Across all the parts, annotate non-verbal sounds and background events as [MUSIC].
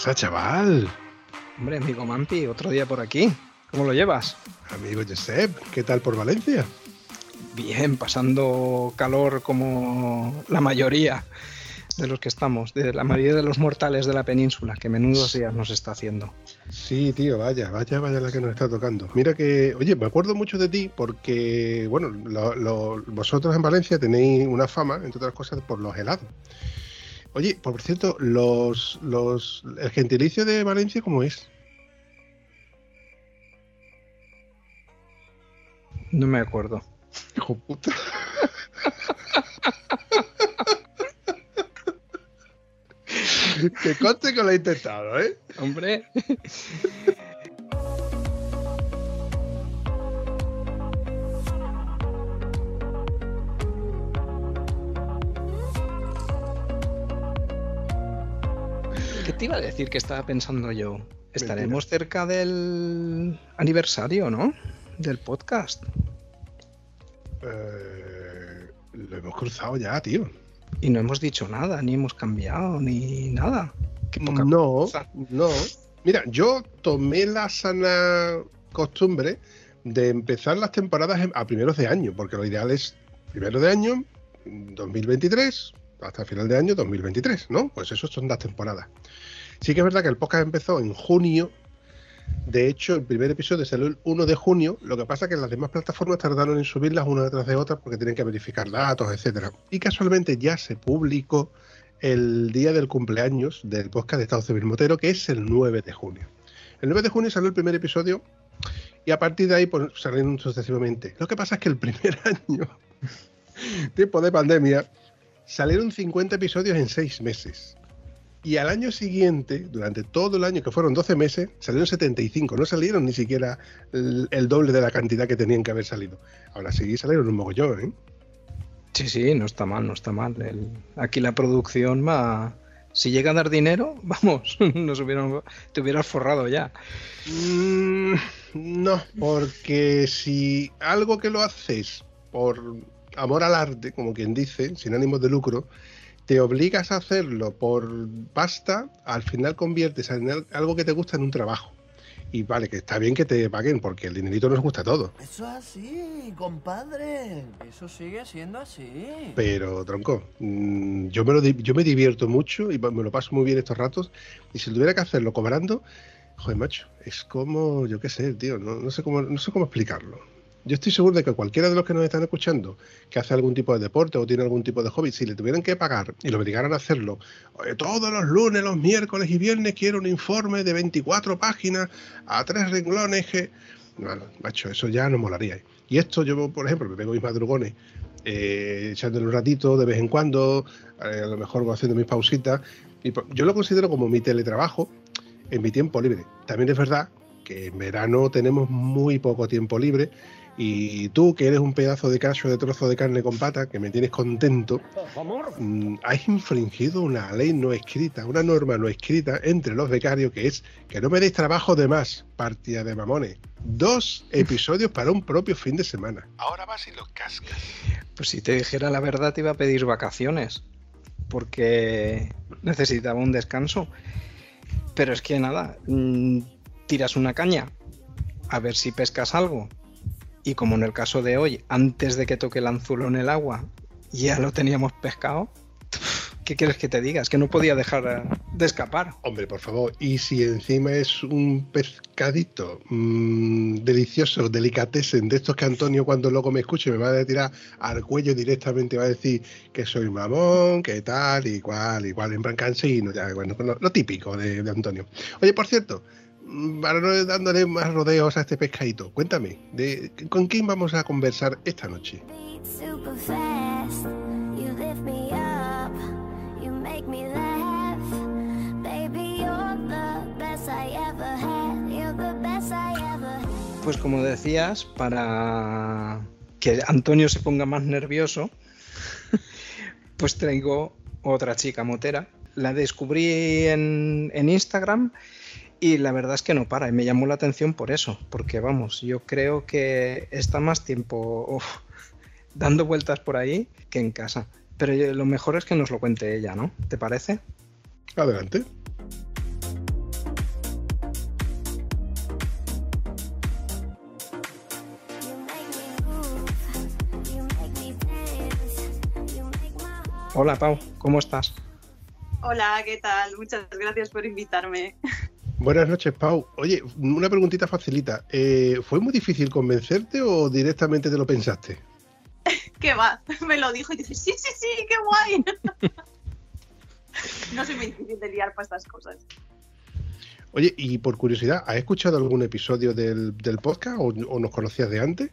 Pasa, chaval? Hombre, amigo Mampi, otro día por aquí. ¿Cómo lo llevas? Amigo Josep, ¿qué tal por Valencia? Bien, pasando calor como la mayoría de los que estamos, de la mayoría de los mortales de la península, que menudos días nos está haciendo. Sí, tío, vaya, vaya, vaya la que nos está tocando. Mira que, oye, me acuerdo mucho de ti porque, bueno, lo- lo- vosotros en Valencia tenéis una fama, entre otras cosas, por los helados. Oye, por cierto, los, los, el gentilicio de Valencia, ¿cómo es? No me acuerdo. Hijo puta. [LAUGHS] que conste que lo he intentado, ¿eh? Hombre, te iba a decir que estaba pensando yo? Estaremos cerca del aniversario, ¿no? Del podcast. Eh, lo hemos cruzado ya, tío. Y no hemos dicho nada, ni hemos cambiado, ni nada. Qué poca No, cosa. no. Mira, yo tomé la sana costumbre de empezar las temporadas a primeros de año, porque lo ideal es primero de año, 2023, hasta final de año 2023, ¿no? Pues eso son las temporadas. Sí que es verdad que el podcast empezó en junio. De hecho, el primer episodio salió el 1 de junio. Lo que pasa es que las demás plataformas tardaron en subirlas una detrás de otra porque tienen que verificar datos, etcétera. Y casualmente ya se publicó el día del cumpleaños del podcast de Estado Civil Motero, que es el 9 de junio. El 9 de junio salió el primer episodio y a partir de ahí pues, salieron sucesivamente. Lo que pasa es que el primer [LAUGHS] año, tiempo de pandemia, salieron 50 episodios en 6 meses. Y al año siguiente, durante todo el año, que fueron 12 meses, salieron 75. No salieron ni siquiera el, el doble de la cantidad que tenían que haber salido. Ahora sí salieron un mogollón, ¿eh? Sí, sí, no está mal, no está mal. El- aquí la producción va. Si llega a dar dinero, [LAUGHS] vamos, nos hubieran, te hubieras forrado ya. Mm, no, porque si algo que lo haces por amor al arte, como quien dice, sin ánimos de lucro, te obligas a hacerlo por pasta, al final conviertes en al- algo que te gusta en un trabajo. Y vale, que está bien que te paguen, porque el dinerito nos gusta a todos. Eso es así, compadre. Eso sigue siendo así. Pero, tronco, mm, yo me, lo, yo me divierto mucho y me lo paso muy bien estos ratos. Y si tuviera que hacerlo cobrando, joder, macho, es como, yo qué sé, tío, no, no sé cómo, no sé cómo explicarlo. Yo estoy seguro de que cualquiera de los que nos están escuchando, que hace algún tipo de deporte o tiene algún tipo de hobby, si le tuvieran que pagar y lo obligaran a hacerlo, "Oye, todos los lunes, los miércoles y viernes quiero un informe de 24 páginas a tres renglones que... Bueno, macho, eso ya no molaría. Y esto yo, por ejemplo, me pego mis madrugones eh, echándole un ratito de vez en cuando, eh, a lo mejor haciendo mis pausitas. Y yo lo considero como mi teletrabajo en mi tiempo libre. También es verdad que en verano tenemos muy poco tiempo libre y tú, que eres un pedazo de cacho de trozo de carne con pata, que me tienes contento, mm, has infringido una ley no escrita, una norma no escrita entre los becarios que es que no me deis trabajo de más, partida de mamones. Dos episodios para un propio fin de semana. Ahora vas y los cascas. Pues si te dijera la verdad, te iba a pedir vacaciones. Porque necesitaba un descanso. Pero es que nada, mm, tiras una caña a ver si pescas algo. Y como en el caso de hoy, antes de que toque el anzuelo en el agua, ya lo teníamos pescado. ¿Qué quieres que te diga? Es que no podía dejar eh, de escapar. Hombre, por favor, y si encima es un pescadito mm, delicioso, delicatessen, de estos que Antonio cuando luego me escuche me va a tirar al cuello directamente, va a decir que soy mamón, que tal, y cual, igual, en plan cansino, ya, bueno, lo, típico de, Antonio. Oye, por cierto, Mm, para no dándole más rodeos a este pescadito, cuéntame, de, ¿con quién vamos a conversar esta noche? Pues como decías, para que Antonio se ponga más nervioso, [LAUGHS] pues traigo otra chica motera. La descubrí en, en Instagram y la verdad es que no para y me llamó la atención por eso, porque vamos, yo creo que está más tiempo uf, dando vueltas por ahí que en casa. Pero lo mejor es que nos lo cuente ella, ¿no? ¿Te parece? Adelante. Hola Pau, ¿cómo estás? Hola, ¿qué tal? Muchas gracias por invitarme. [LAUGHS] Buenas noches, Pau. Oye, una preguntita facilita. Eh, ¿Fue muy difícil convencerte o directamente te lo pensaste? [LAUGHS] ¿Qué va? [LAUGHS] Me lo dijo y dije, sí, sí, sí, qué guay. [LAUGHS] no soy muy difícil de liar para estas cosas. Oye, y por curiosidad, ¿has escuchado algún episodio del, del podcast o, o nos conocías de antes?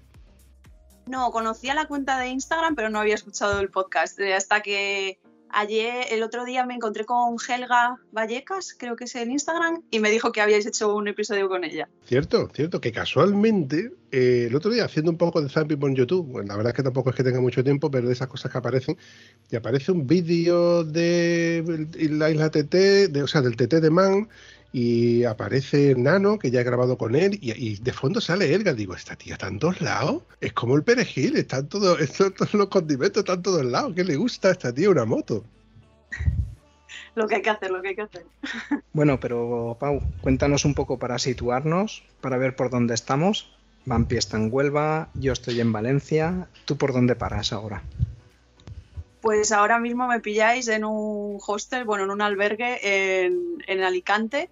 No, conocía la cuenta de Instagram, pero no había escuchado el podcast. Eh, Hasta que ayer, el otro día me encontré con Helga Vallecas, creo que es en Instagram, y me dijo que habíais hecho un episodio con ella. Cierto, cierto, que casualmente eh, el otro día haciendo un poco de zapping por YouTube, bueno, la verdad es que tampoco es que tenga mucho tiempo, pero de esas cosas que aparecen, y aparece un vídeo de la isla TT, de, o sea, del TT de Man, y aparece Nano, que ya he grabado con él, y, y de fondo sale Edgar. Digo, esta tía está en todos lados, es como el perejil, están todos, [LAUGHS] estos- todos los condimentos están en todos lados. ¿Qué le gusta a esta tía una moto? Lo que hay que hacer, lo que hay que hacer. [LAUGHS] Bueno, pero Pau, cuéntanos un poco para situarnos, para ver por dónde estamos. Vampi está en Huelva, yo estoy en Valencia. ¿Tú por dónde paras ahora? Pues ahora mismo me pilláis en un hostel, bueno, en un albergue en, en Alicante,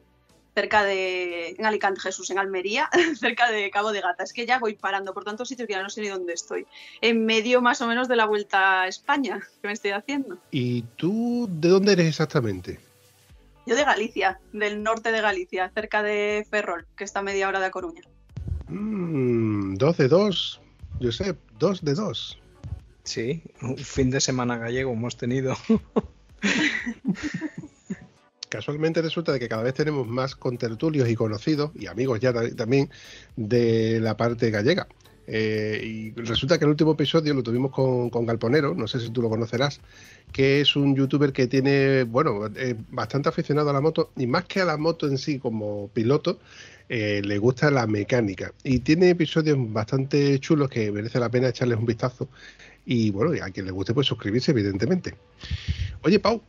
cerca de. En Alicante, Jesús, en Almería, [LAUGHS] cerca de Cabo de Gata. Es que ya voy parando por tantos sitios que ya no sé ni dónde estoy. En medio más o menos de la vuelta a España [LAUGHS] que me estoy haciendo. ¿Y tú de dónde eres exactamente? Yo de Galicia, del norte de Galicia, cerca de Ferrol, que está a media hora de A Coruña. Mm, dos de dos, Josep, dos de dos. Sí, un fin de semana gallego hemos tenido. [LAUGHS] Casualmente resulta de que cada vez tenemos más contertulios y conocidos y amigos ya ta- también de la parte gallega. Eh, y resulta que el último episodio lo tuvimos con, con Galponero, no sé si tú lo conocerás, que es un youtuber que tiene, bueno, eh, bastante aficionado a la moto y más que a la moto en sí como piloto, eh, le gusta la mecánica y tiene episodios bastante chulos que merece la pena echarles un vistazo y bueno, y a quien le guste pues suscribirse evidentemente. Oye Pau,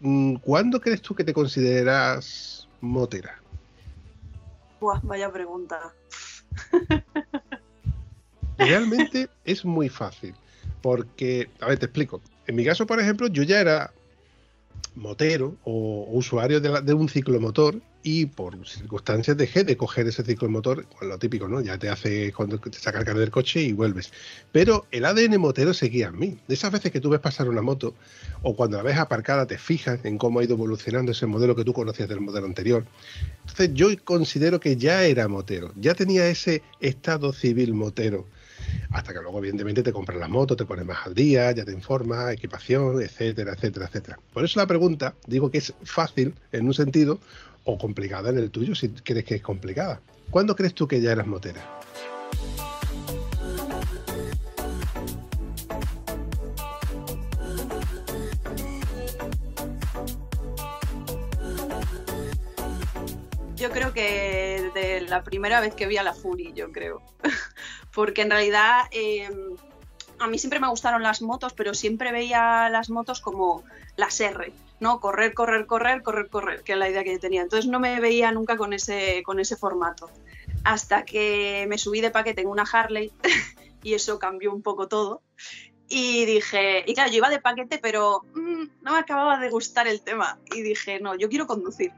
mm, ¿cuándo crees tú que te consideras motera? Buah, vaya pregunta. [LAUGHS] Realmente es muy fácil, porque, a ver, te explico. En mi caso, por ejemplo, yo ya era motero o, usuario de, la- de un ciclomotor y por circunstancias dejé de coger ese ciclomotor, con lo típico, ¿no? Ya te hace cuando te saca el del coche y vuelves. Pero el ADN motero seguía en mí. De esas veces que tú ves pasar una moto o cuando la ves aparcada te fijas en cómo ha ido evolucionando ese modelo que tú conocías del modelo anterior. Entonces yo considero que ya era motero, ya tenía ese estado civil motero. Hasta que luego, evidentemente, te compras la moto, te pones más al día, ya te informas, equipación, etcétera, etcétera, etcétera. Por eso la pregunta, digo que es fácil en un sentido o complicada en el tuyo, si crees que es complicada. ¿Cuándo crees tú que ya eras motera? Yo creo que desde la primera vez que vi a la Fury, yo creo. [LAUGHS] Porque en realidad eh, a mí siempre me gustaron las motos, pero siempre veía las motos como las R, ¿no? Correr, correr, correr, correr, correr, que es la idea que yo tenía. Entonces no me veía nunca con ese, con ese formato. Hasta que me subí de paquete en una Harley [LAUGHS] y eso cambió un poco todo. Y dije, y claro, yo iba de paquete, pero mm, no me acababa de gustar el tema. Y dije, no, yo quiero conducir.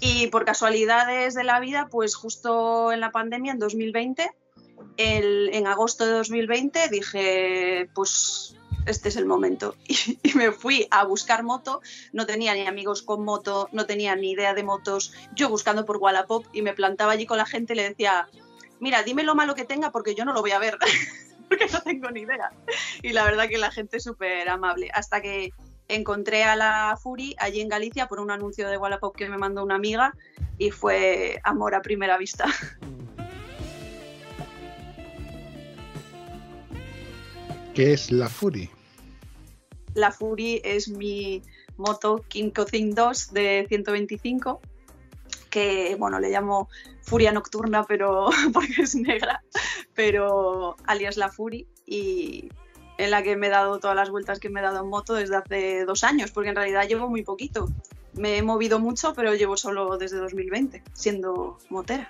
Y por casualidades de la vida, pues justo en la pandemia, en 2020, el- en agosto de 2020, dije, pues este es el momento. [LAUGHS] Y, y me fui a buscar moto, no tenía ni amigos con moto, no tenía ni idea de motos, yo buscando por Wallapop y me plantaba allí con la gente y le decía, mira, dime lo malo que tenga porque yo no lo voy a ver, [LAUGHS] porque no tengo ni idea. Y la verdad que la gente es súper amable, hasta que encontré a la Fury allí en Galicia por un anuncio de Wallapop que me mandó una amiga y fue amor a primera vista. [LAUGHS] ¿Qué es la Fury? La Fury es mi moto Kinko Thing 2 de 125 que bueno, le llamo Furia Nocturna, pero [LAUGHS] porque es negra, pero alias la Fury y en la que me he dado todas las vueltas que me he dado en moto desde hace dos años, porque en realidad llevo muy poquito. Me he movido mucho, pero llevo solo desde 2020, siendo motera.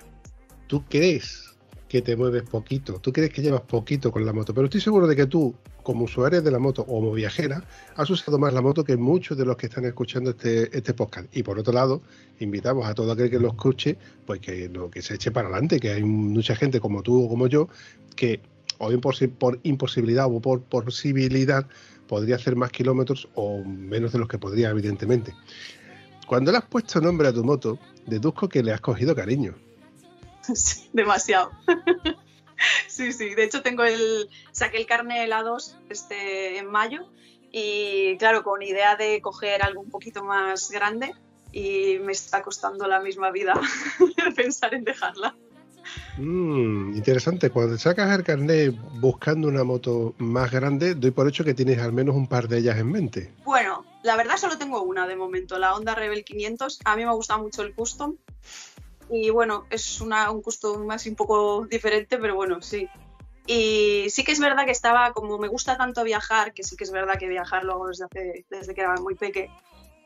¿Tú crees que te mueves poquito? ¿Tú crees que llevas poquito con la moto? Pero estoy seguro de que tú, como usuaria de la moto o como viajera, has usado más la moto que muchos de los que están escuchando este, este podcast. Y por otro lado, invitamos a todo aquel que lo escuche, pues que, no, que se eche para adelante, que hay mucha gente como tú o como yo, que o por, por imposibilidad o por posibilidad podría hacer más kilómetros o menos de los que podría, evidentemente. Cuando le has puesto nombre a tu moto, deduzco que le has cogido cariño. Sí, [LAUGHS] demasiado. [LAUGHS] sí, sí. De hecho, tengo el. Saqué el carne helados este, en mayo. Y claro, con idea de coger algo un poquito más grande. Y me está costando la misma vida [LAUGHS] pensar en dejarla. Mm, interesante. Cuando sacas el carnet buscando una moto más grande, doy por hecho que tienes al menos un par de ellas en mente. Bueno, la verdad solo tengo una de momento, la Honda Rebel 500. A mí me gusta mucho el custom. Y bueno, es una, un custom más un poco diferente, pero bueno, sí. Y sí que es verdad que estaba, como me gusta tanto viajar, que sí que es verdad que viajar luego desde, hace, desde que era muy peque,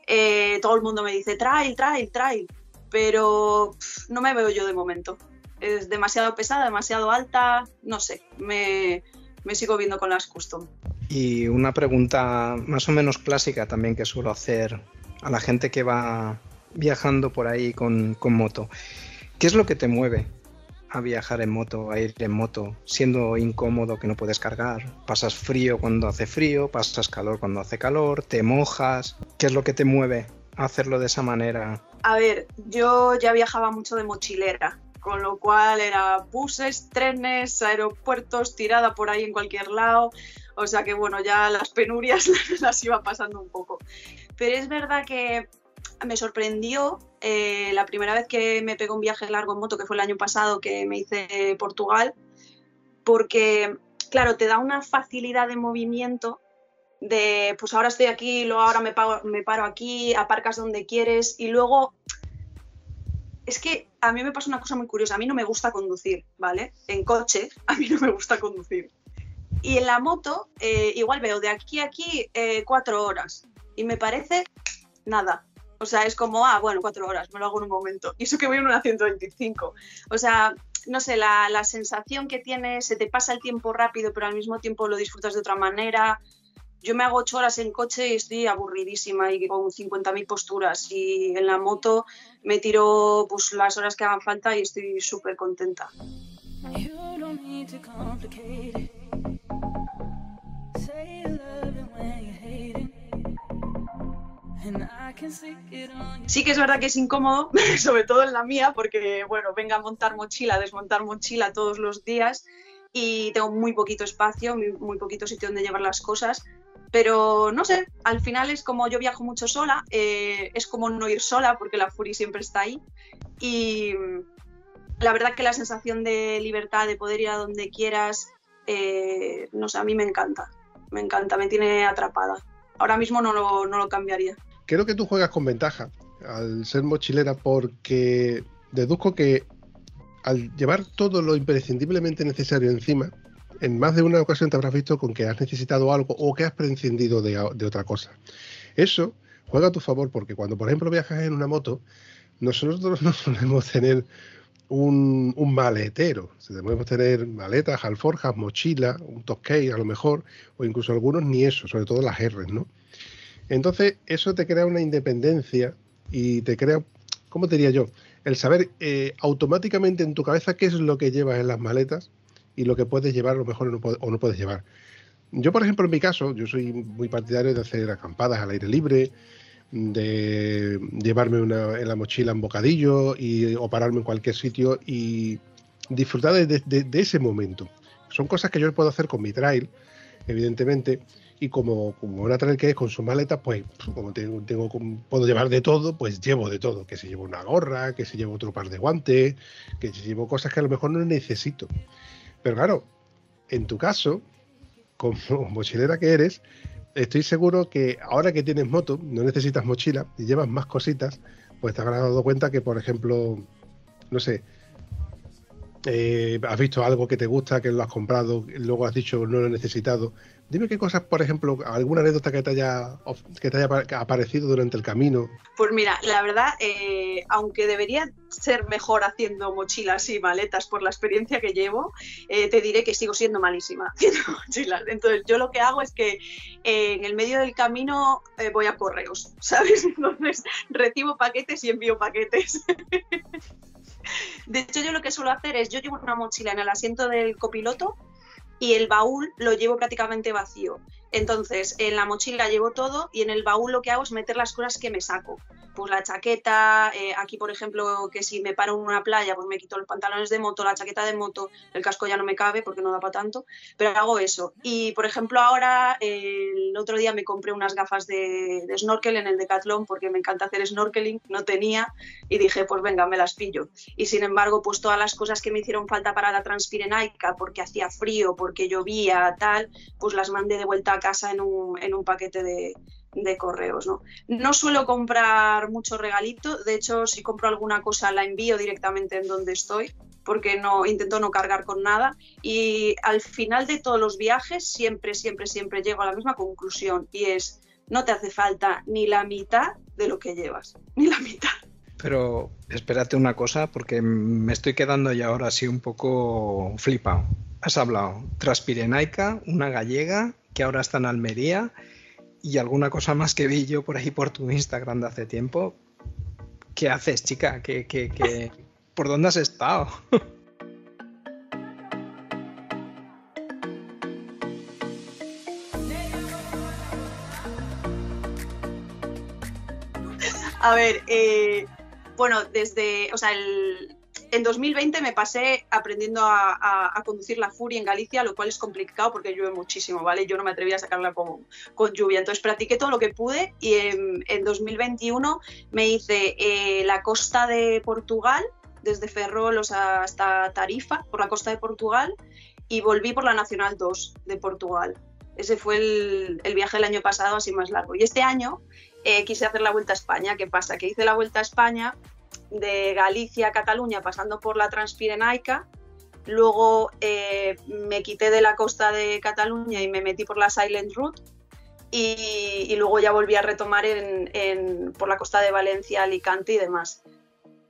eh, todo el mundo me dice trail, trail, trail. Pero no me veo yo de momento es demasiado pesada, demasiado alta, no sé, me, sigo viendo con las custom. Y una pregunta más o menos clásica también que suelo hacer a la gente que va viajando por ahí con, con moto. ¿Qué es lo que te mueve a viajar en moto, a ir en moto, siendo incómodo que no puedes cargar? ¿Pasas frío cuando hace frío? ¿Pasas calor cuando hace calor? ¿Te mojas? ¿Qué es lo que te mueve a hacerlo de esa manera? A ver, yo ya viajaba mucho de mochilera con lo cual era buses, trenes, aeropuertos, tirada por ahí en cualquier lado, o sea que bueno, ya las penurias [LAUGHS] las iba pasando un poco. Pero es verdad que me sorprendió eh, la primera vez que me pegó un viaje largo en moto, que fue el año pasado que me hice Portugal, porque claro, te da una facilidad de movimiento de pues ahora estoy aquí, luego ahora me, me paro aquí, aparcas donde quieres y luego es que a mí me pasa una cosa muy curiosa. A mí no me gusta conducir, ¿vale? En coche, [LAUGHS] a mí no me gusta conducir. Y en la moto, eh, igual veo de aquí a aquí eh, cuatro horas. Y me parece nada. O sea, es como, ah, bueno, cuatro horas, me lo hago en un momento. Y eso que voy en una 125. O sea, no sé, la, la sensación que tienes, se te pasa el tiempo rápido, pero al mismo tiempo lo disfrutas de otra manera yo me hago ocho horas en coche y estoy aburridísima y con 50.000 posturas. Y en la moto me tiro pues, las horas que hagan falta y estoy súper contenta. Sí que es verdad que es incómodo, [LAUGHS] sobre todo en la mía, porque bueno, venga a montar mochila, desmontar mochila todos los días y tengo muy poquito espacio, muy poquito sitio donde llevar las cosas pero no sé, al final es como yo viajo mucho sola, eh, es como no ir sola porque la Fury siempre está ahí. Y la verdad que la sensación de libertad, de poder ir a donde quieras, eh, no sé, a mí me encanta, me encanta, me tiene atrapada. Ahora mismo no lo, no lo cambiaría. Creo que tú juegas con ventaja al ser mochilera porque deduzco que al llevar todo lo imprescindiblemente necesario encima, en más de una ocasión te habrás visto con que has necesitado algo o que has prescindido de, otra cosa. Eso juega a tu favor porque cuando, por ejemplo, viajas en una moto, nosotros no solemos tener un, maletero. Debemos tener maletas, alforjas, mochila, un toque a lo mejor, o incluso algunos ni eso, sobre todo las R, ¿no? Entonces, eso te crea una independencia y te crea, ¿cómo te diría yo? El saber eh, automáticamente en tu cabeza qué es lo que llevas en las maletas y lo que puedes llevar a lo mejor o no, puedes llevar. Yo, por ejemplo, en mi caso, yo soy muy partidario de hacer acampadas al aire libre, de llevarme una, en la mochila un bocadillo y, o pararme en cualquier sitio y disfrutar de, ese momento. Son cosas que yo puedo hacer con mi trail, evidentemente, y como, como una trail que es con su maleta, pues como tengo, tengo, puedo llevar de todo, pues llevo de todo, que si llevo una gorra, que si llevo otro par de guantes, que si llevo cosas que a lo mejor no necesito. Pero claro, en tu caso, como [LAUGHS] mochilera que eres, estoy seguro que ahora que tienes moto, no necesitas mochila y llevas más cositas, pues te habrás dado cuenta que, por ejemplo, no sé, eh, has visto algo que te gusta, que lo has comprado, luego has dicho no lo he necesitado. Dime qué cosas, por ejemplo, alguna anécdota que te haya, que te haya aparecido durante el camino. Pues mira, la verdad, eh, aunque debería ser mejor haciendo mochilas y maletas por la experiencia que llevo, eh, te diré que sigo siendo malísima [LAUGHS] haciendo mochilas. Entonces, yo lo que hago es que en el medio del camino voy a correos, ¿sabes? [LAUGHS] Entonces, recibo paquetes y envío paquetes. [LAUGHS] De hecho, yo lo que suelo hacer es, yo llevo una mochila en el asiento del copiloto y el baúl lo llevo prácticamente vacío. Entonces, en la mochila llevo todo y en el baúl lo que hago es meter las cosas que me saco pues la chaqueta, eh, aquí por ejemplo que si me paro en una playa pues me quito los pantalones de moto, la chaqueta de moto, el casco ya no me cabe porque no da para tanto, pero hago eso. Y por ejemplo ahora el otro día me compré unas gafas de, snorkel en el Decathlon porque me encanta hacer snorkeling, no tenía y dije pues venga me las pillo. Y sin embargo pues todas las cosas que me hicieron falta para la transpirenaica porque hacía frío, porque llovía, tal, pues las mandé de vuelta a casa en un, en un paquete de, de correos. ¿no? no suelo comprar mucho regalito, de hecho si compro alguna cosa la envío directamente en donde estoy porque no intento no cargar con nada y al final de todos los viajes siempre, siempre, siempre llego a la misma conclusión y es no te hace falta ni la mitad de lo que llevas, [LAUGHS] ni la mitad. Pero espérate una cosa, porque me estoy quedando ya ahora así un poco flipado. Has hablado Transpirenaica, una gallega que ahora está en Almería y alguna cosa más que vi yo por ahí por tu Instagram de hace tiempo. ¿Qué haces, chica? ¿Qué, qué, qué... [LAUGHS] por dónde has estado? [LAUGHS] A ver, eh, bueno, desde, o sea, el, en 2020 me pasé aprendiendo a, conducir la Fury en Galicia, lo cual es complicado porque llueve muchísimo, ¿vale? Yo no me atrevía a sacarla con, lluvia. Entonces practiqué todo lo que pude y en, 2021 me hice eh, la costa de Portugal, desde Ferrol hasta Tarifa, por la costa de Portugal, y volví por la Nacional 2 de Portugal. Ese fue el, viaje del año pasado así más largo. Y este año eh, quise hacer la Vuelta a España. ¿Qué pasa? Que hice la Vuelta a España de Galicia a Cataluña pasando por la Transpirenaica. Luego eh, me quité de la costa de Cataluña y me metí por la Silent Route. Y, luego ya volví a retomar en, por la costa de Valencia, Alicante y demás.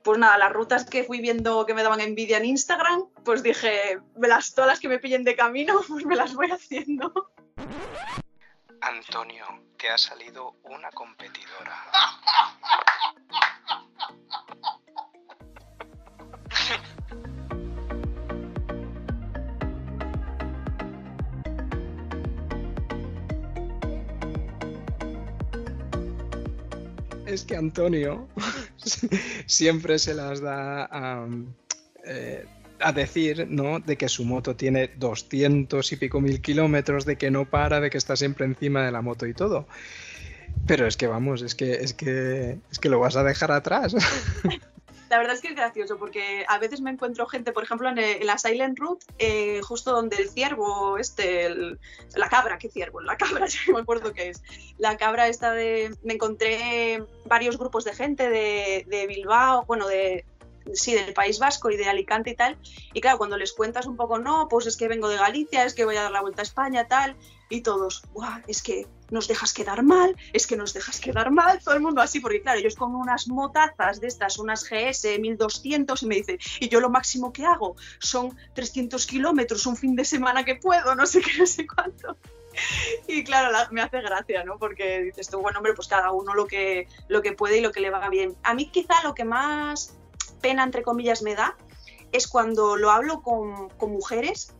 Pues nada, las rutas que fui viendo que me daban envidia en Instagram, pues dije, las, todas las que me pillen de camino, [LAUGHS] pues me las voy haciendo. Antonio, te ha salido una competidora. [LAUGHS] es que Antonio [LAUGHS] siempre se las da a, eh, a, decir, ¿no? De que su moto tiene 200 y pico mil kilómetros, de que no para, de que está siempre encima de la moto y todo. Pero es que vamos, es que es que es que lo vas a dejar atrás. [LAUGHS] La verdad es que es gracioso porque a veces me encuentro gente, por ejemplo, en, la Silent Route, eh, justo donde el ciervo, este, la cabra, ¿qué ciervo? La cabra, [LAUGHS] ya me acuerdo qué es. La cabra esta de... Me encontré varios grupos de gente de, de Bilbao, bueno, de, sí, del País Vasco y de Alicante y tal. Y claro, cuando les cuentas un poco, no, pues es que vengo de Galicia, es que voy a dar la vuelta a España, tal, y todos, Buah, es que nos dejas quedar mal, es que nos dejas quedar mal, todo el mundo así, porque claro, ellos con unas motazas de estas, unas GS 1200, y me dice, y yo lo máximo que hago son 300 kilómetros un fin de semana que puedo, no sé qué, no sé cuánto. Y claro, me hace gracia, ¿no? Porque dices tú, bueno, hombre, pues cada uno lo que, lo que puede y lo que le va bien. A mí quizá lo que más pena, entre comillas, me da es cuando lo hablo con, mujeres,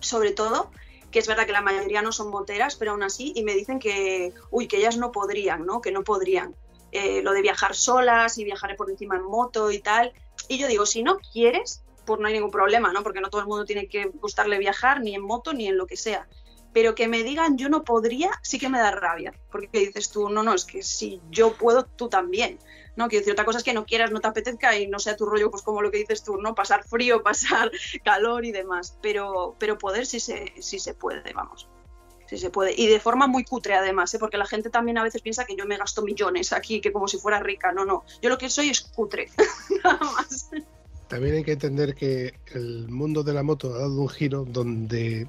sobre todo, que es verdad que la mayoría no son moteras, pero aún así, y me dicen que, uy, que ellas no podrían, ¿no? Que no podrían. Eh, lo de viajar solas y viajar por encima en moto y tal. Y yo digo, si no quieres, pues no hay ningún problema, ¿no? Porque no todo el mundo tiene que gustarle viajar ni en moto ni en lo que sea. Pero que me digan yo no podría, sí que me da rabia. Porque dices tú, no, no, es que si yo puedo, tú también. ¿No? Quiero decir, otra cosa es que no quieras, no te apetezca y no sea tu rollo, pues como lo que dices tú, ¿no? Pasar frío, [LAUGHS] pasar calor y demás, pero, pero poder sí se, sí se puede, vamos. Sí, se puede. Y de forma muy cutre, además, ¿eh? porque la gente también a veces piensa que yo me gasto millones aquí, que como si fuera rica. No, no. Yo lo que soy es cutre. [LAUGHS] Nada más. También hay que entender que el mundo de la moto ha dado un giro donde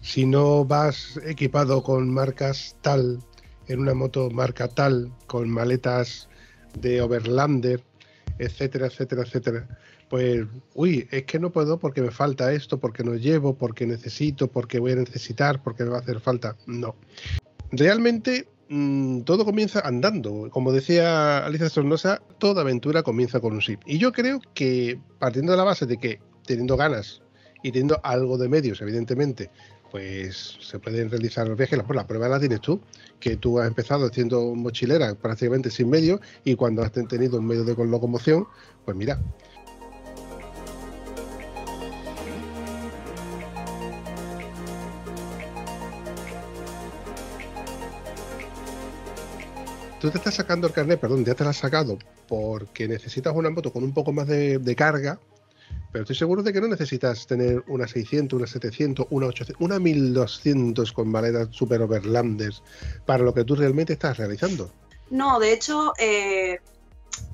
si no vas equipado con marcas tal, en una moto marca tal, con maletas de Overlander, etcétera, etcétera, etcétera, pues, uy, es que no puedo porque me falta esto, porque no llevo, porque necesito, porque voy a necesitar, porque me va a hacer falta. No. Realmente mm, todo comienza andando. Como decía Alicia Sornosa, toda aventura comienza con un sí. Y yo creo que partiendo de la base de que teniendo ganas y teniendo algo de medios, evidentemente, pues se pueden realizar los viajes. La prueba la tienes tú, que tú has empezado siendo mochilera prácticamente sin medio y cuando has tenido un medio de locomoción, pues mira. Tú te estás sacando el carnet, perdón, ya te lo has sacado porque necesitas una moto con un poco más de, de carga pero estoy seguro de que no necesitas tener una 600, una 700, una 800, una 1200 con maletas super overlanders para lo que tú realmente estás realizando. No, de hecho, eh,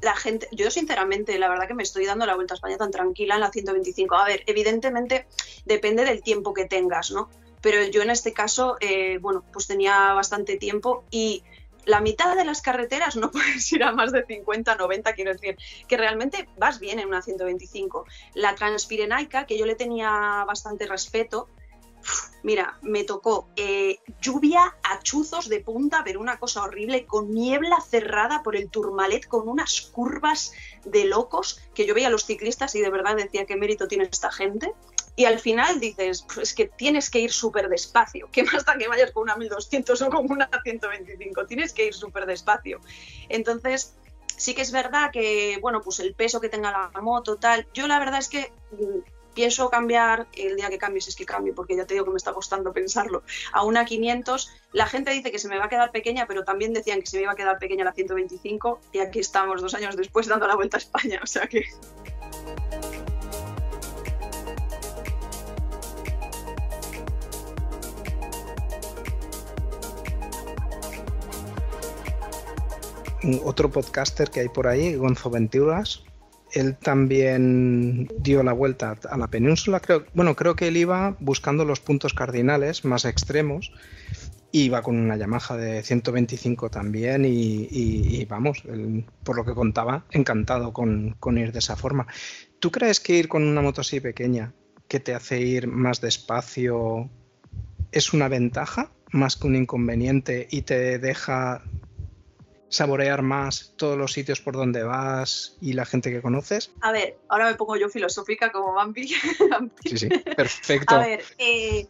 la gente, yo sinceramente, la verdad que me estoy dando la vuelta a España tan tranquila en la 125. A ver, evidentemente depende del tiempo que tengas, ¿no? Pero yo en este caso, eh, bueno, pues tenía bastante tiempo y la mitad de las carreteras no [LAUGHS] puedes ir a más de 50, 90, quiero decir, que realmente vas bien en una 125. La Transpirenaica, que yo le tenía bastante respeto, mira, me tocó eh, lluvia a chuzos de punta, pero una cosa horrible, con niebla cerrada por el Turmalet, con unas curvas de locos, que yo veía a los ciclistas y de verdad decía qué mérito tiene esta gente y al final dices, pues que tienes que ir súper despacio, [LAUGHS] que más da que vayas con una 1200 o con una 125, tienes que ir súper despacio. Entonces, sí que es verdad que, bueno, pues el peso que tenga la moto, tal, yo la verdad es que mm, pienso cambiar el día que cambies, es que cambio, porque ya te digo que me está costando pensarlo, a una 500. La gente dice que se me va a quedar pequeña, pero también decían que se me iba a quedar pequeña la 125 y aquí estamos dos años después dando la vuelta a España, o sea que... otro podcaster que hay por ahí, Gonzo Venturas, él también dio la vuelta a la península. Creo, bueno, creo que él iba buscando los puntos cardinales más extremos. Iba con una Yamaha de 125 también y, vamos, por lo que contaba, encantado con, con, ir de esa forma. ¿Tú crees que ir con una moto así pequeña, que te hace ir más despacio, es una ventaja más que un inconveniente y te deja saborear más todos los sitios por donde vas y la gente que conoces? A ver, ahora me pongo yo filosófica como Vampi. [LAUGHS] sí, sí, perfecto. A ver, eh,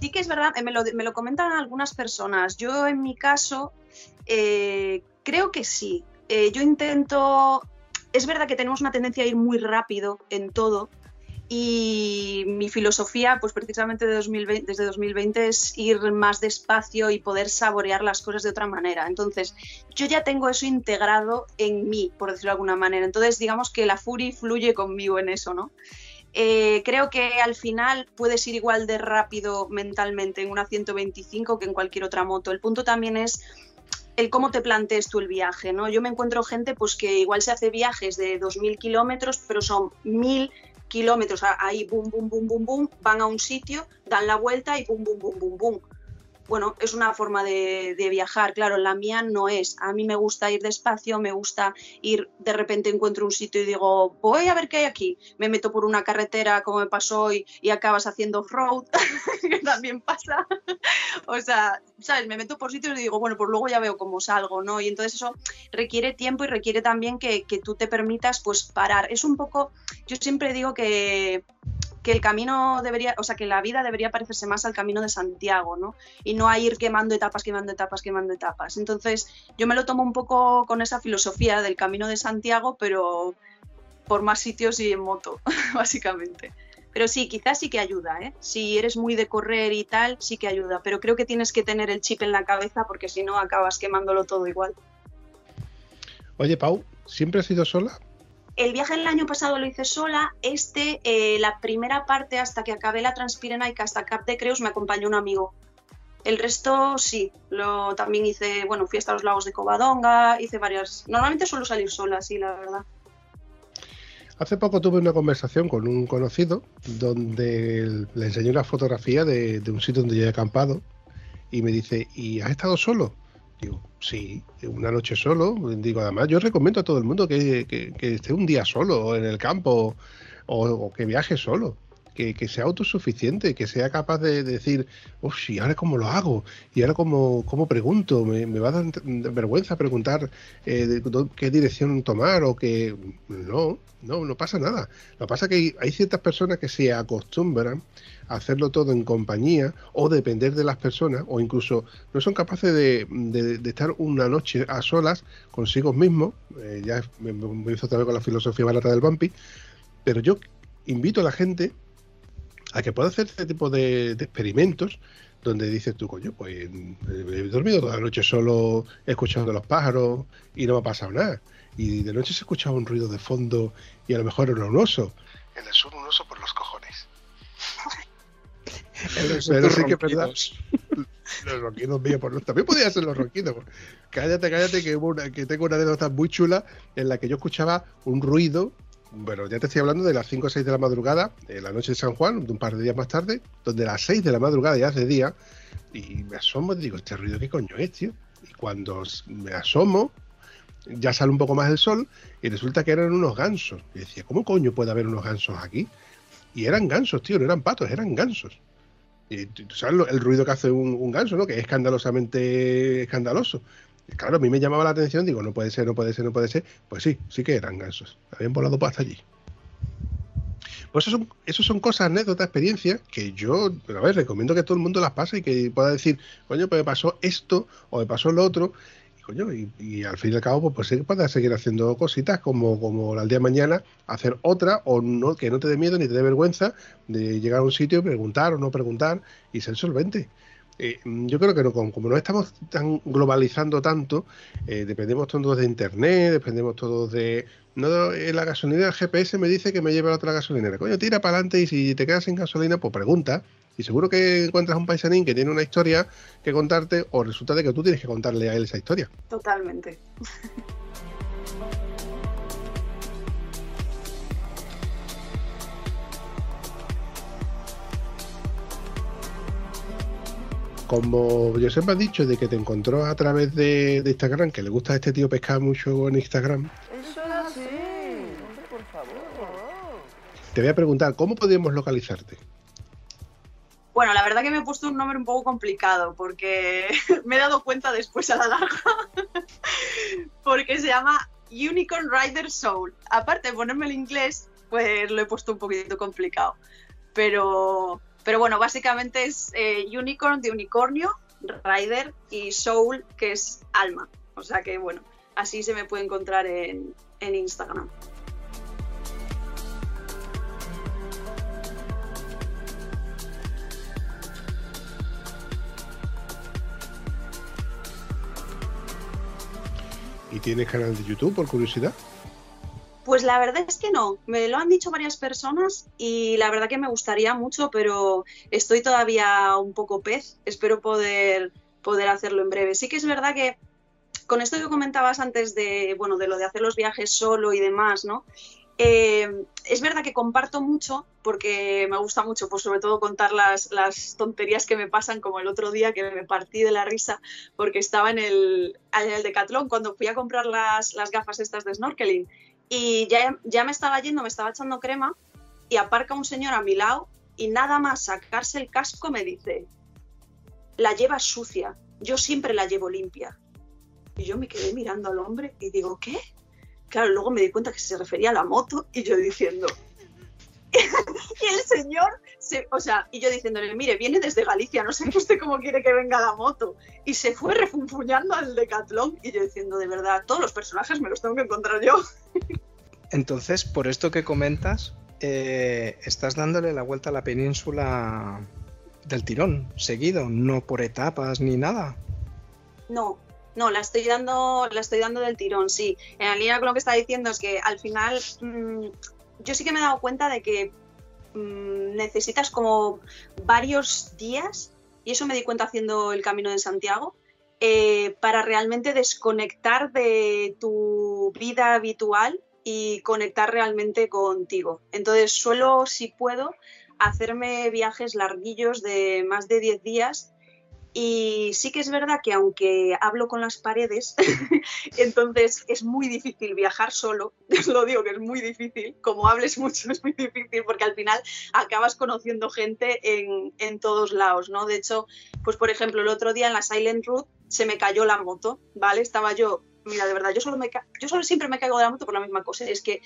sí que es verdad, eh, me, lo, comentan algunas personas. Yo en mi caso eh, creo que sí. yo intento... Es verdad que tenemos una tendencia a ir muy rápido en todo, y mi filosofía, pues precisamente de 2020, desde 2020 es ir más despacio y poder saborear las cosas de otra manera. Entonces, yo ya tengo eso integrado en mí, por decirlo de alguna manera. Entonces, digamos que la Fury fluye conmigo en eso, ¿no? Eh, creo que al final puedes ir igual de rápido mentalmente en una 125 que en cualquier otra moto. El punto también es el cómo te plantees tú el viaje, ¿no? Yo me encuentro gente pues que igual se hace viajes de 2.000 kilómetros, pero son 1.000 kilómetros, ahí, boom, boom, boom, boom, boom, van a un sitio, dan la vuelta y boom, boom, boom, boom, boom bueno, es una forma de, viajar, claro, la mía no es. A mí me gusta ir despacio, me gusta ir, de repente encuentro un sitio y digo, voy a ver qué hay aquí. Me meto por una carretera como me pasó hoy y acabas haciendo off-road, [LAUGHS] que también pasa. o sea, ¿sabes? Me meto por sitios y digo, bueno, pues luego ya veo cómo salgo, ¿no? Y entonces eso requiere tiempo y requiere también que, que tú te permitas, pues, parar. Es un poco, yo siempre digo que que el camino debería, o sea, que la vida debería parecerse más al camino de Santiago, ¿no? Y no a ir quemando etapas, quemando etapas, quemando etapas. Entonces, yo me lo tomo un poco con esa filosofía del camino de Santiago, pero por más sitios y en moto, [LAUGHS] básicamente. Pero sí, quizás sí que ayuda, ¿eh? Si eres muy de correr y tal, sí que ayuda, pero creo que tienes que tener el chip en la cabeza porque si no acabas quemándolo todo igual. Oye, Pau, ¿siempre has sido sola? El viaje del año pasado lo hice sola. Este, eh, la primera parte hasta que acabé la Transpirenaica hasta Cap de Creus, me acompañó un amigo. El resto sí, lo también hice, bueno, fui hasta los lagos de Covadonga, hice varias. Normalmente suelo salir sola, sí, la verdad. Hace poco tuve una conversación con un conocido donde le enseñé una fotografía de, un sitio donde yo he acampado y me dice, ¿y has estado solo? Digo, sí, una noche solo. Digo, además, yo recomiendo a todo el mundo que, esté un día solo en el campo o que viaje solo que, sea autosuficiente, que sea capaz de, decir, uff, ¿y ahora cómo lo hago? ¿Y ahora cómo, cómo pregunto? ¿Me, va a dar vergüenza preguntar eh, qué dirección tomar o que... No, no, no pasa nada. Lo que pasa es que hay, ciertas personas que se acostumbran hacerlo todo en compañía o depender de las personas o incluso no son capaces de, estar una noche a solas consigo mismos. Eh, ya me, hizo otra vez con la filosofía barata del vampi. Pero yo invito a la gente a que pueda hacer este tipo de, experimentos donde dices tú, coño, pues he dormido toda la noche solo escuchando los pájaros y no me ha pasado nada. Y de noche se escuchaba un ruido de fondo y a lo mejor era un oso. En el sur un oso por los cojones. Pero sí que es verdad. Los ronquidos míos, por también podía ser los ronquidos. Cállate, cállate, que, que tengo una anécdota muy chula en la que yo escuchaba un ruido bueno, ya te estoy hablando de las 5 o 6 de la madrugada, de la noche de San Juan, de un par de días más tarde, donde a las 6 de la madrugada ya hace día, y me asomo y digo, ¿este ruido qué coño es, tío? Y cuando me asomo, ya sale un poco más el sol, y resulta que eran unos gansos. Y decía, ¿cómo coño puede haber unos gansos aquí? Y eran gansos, tío, no eran patos, eran gansos. Y tú sabes el ruido que hace un, un ganso, ¿no? Que es escandalosamente escandaloso. Claro, a mí me llamaba la atención, digo, no puede ser, no puede ser, no puede ser. Pues sí, sí que eran gansos. Habían volado hasta allí. Pues eso son, eso son cosas, anécdotas, experiencias que yo, a ver, recomiendo que todo el mundo las pase y que pueda decir, coño, pues me pasó esto o me pasó lo otro. Y, al fin y al cabo, pues, pues puedas seguir haciendo cositas como, como al día de mañana, hacer otra o no, que no te dé miedo ni te dé vergüenza de llegar a un sitio preguntar o no preguntar y ser solvente. Eh, yo creo que no, como, no estamos tan globalizando tanto, eh, dependemos todos de internet, dependemos todos de. No, en la gasolinera el GPS me dice que me lleve a otra gasolinera. Coño, tira para adelante y si te quedas sin gasolina, pues pregunta. Y seguro que encuentras un paisanín que tiene una historia que contarte, o resulta de que tú tienes que contarle a él esa historia. Totalmente. como yo siempre he dicho de que te encontró a través de, Instagram, que le gusta a este tío pescar mucho en Instagram. Eso es así. por favor. Te voy a preguntar, ¿cómo podríamos localizarte? Bueno, la verdad que me he puesto un nombre un poco complicado porque [LAUGHS] me he dado cuenta después a la larga. [LAUGHS] porque se llama Unicorn Rider Soul. Aparte de ponerme el inglés, pues lo he puesto un poquito complicado. Pero pero bueno, básicamente es eh, Unicorn de unicornio, Rider y Soul, que es alma. O sea que bueno, así se me puede encontrar en, en Instagram. ¿Y tienes canal de YouTube por curiosidad? Pues la verdad es que no, me lo han dicho varias personas y la verdad que me gustaría mucho, pero estoy todavía un poco pez, espero poder, poder hacerlo en breve. Sí que es verdad que con esto que comentabas antes de, bueno, de lo de hacer los viajes solo y demás, ¿no? Eh, es verdad que comparto mucho porque me gusta mucho, pues sobre todo contar las, tonterías que me pasan, como el otro día que me partí de la risa porque estaba en el, en cuando fui a comprar las, gafas estas de snorkeling y ya, ya me estaba yendo, me estaba echando crema y aparca un señor a mi lado y nada más sacarse el casco me dice, la llevas sucia, yo siempre la llevo limpia. Y yo me quedé mirando al hombre y digo, ¿qué? Claro, luego me di cuenta que se refería a la moto y yo diciendo, [LAUGHS] y el señor, o sea, y yo diciéndole, mire, viene desde Galicia, no sé [LAUGHS] usted cómo quiere que venga la moto. Y se fue refunfuñando al decatlón y yo diciendo, de verdad, todos los personajes me los tengo que encontrar yo. [LAUGHS] Entonces, por esto que comentas, eh, estás dándole la vuelta a la península del tirón, seguido, no por etapas ni nada. No, no, la estoy dando, la estoy dando del tirón, sí. En línea con lo que está diciendo es que al final mm, yo sí que me he dado cuenta de que mm, necesitas como varios días y eso me di cuenta haciendo el Camino de Santiago, eh, para realmente desconectar de tu vida habitual y conectar realmente contigo. Entonces suelo, si puedo, hacerme viajes larguillos de más de 10 días y sí que es verdad que aunque hablo con las paredes, [LAUGHS] entonces es muy difícil viajar solo, [LAUGHS] os lo digo que es muy difícil, como hables mucho es muy difícil porque al final acabas conociendo gente en, en todos lados, ¿no? De hecho, pues por ejemplo, el otro día en la Silent Route se me cayó la moto, ¿vale? Estaba yo, mira, de verdad, yo solo, me, yo solo siempre me caigo de la moto por la misma cosa, es que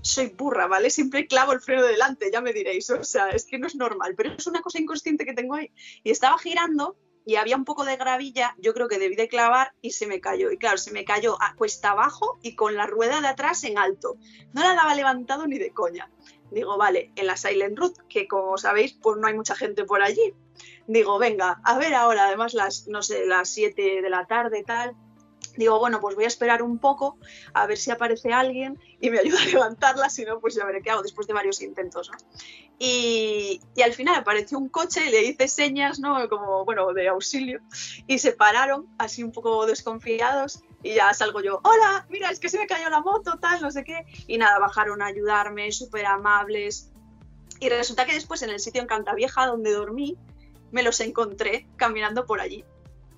soy burra, ¿vale? Siempre clavo el freno de delante, ya me diréis, o sea, es que no es normal, pero es una cosa inconsciente que tengo ahí. Y estaba girando y había un poco de gravilla, yo creo que debí de clavar y se me cayó. Y claro, se me cayó a cuesta abajo y con la rueda de atrás en alto. No la daba levantado ni de coña. Digo, vale, en la Silent Route, que como sabéis, pues no hay mucha gente por allí. Digo, venga, a ver ahora, además las, no sé, las 7 de la tarde, tal. Digo, bueno, pues voy a esperar un poco a ver si aparece alguien y me ayuda a [LAUGHS] levantarla, si no, pues ya veré qué hago después de varios intentos, y, al final apareció un coche y le hice señas, ¿no? Como, bueno, de auxilio. Y se pararon, así un poco desconfiados. Y ya salgo yo, hola, mira, es que se me cayó la moto, tal, no sé qué. Y nada, bajaron a ayudarme, súper amables. Y resulta que después en el sitio en Cantavieja, donde dormí, me los encontré caminando por allí.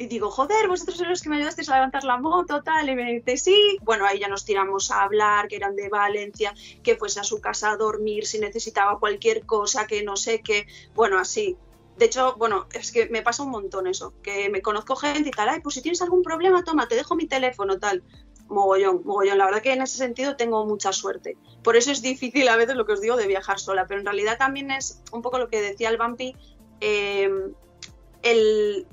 Y digo, joder, vosotros sois los que me ayudasteis a levantar la moto, tal. Y me dice, sí. Bueno, ahí ya nos tiramos a hablar, que eran de Valencia, que fuese a su casa a dormir si necesitaba cualquier cosa, que no sé qué. Bueno, así. De hecho, bueno, es que me pasa un montón eso, que me conozco gente y tal, ay, pues si tienes algún problema, toma, te dejo mi teléfono, tal. Mogollón, mogollón. La verdad que en ese sentido tengo mucha suerte. Por eso es difícil a veces lo que os digo de viajar sola, pero en realidad también es un poco lo que decía el Vampi, eh, el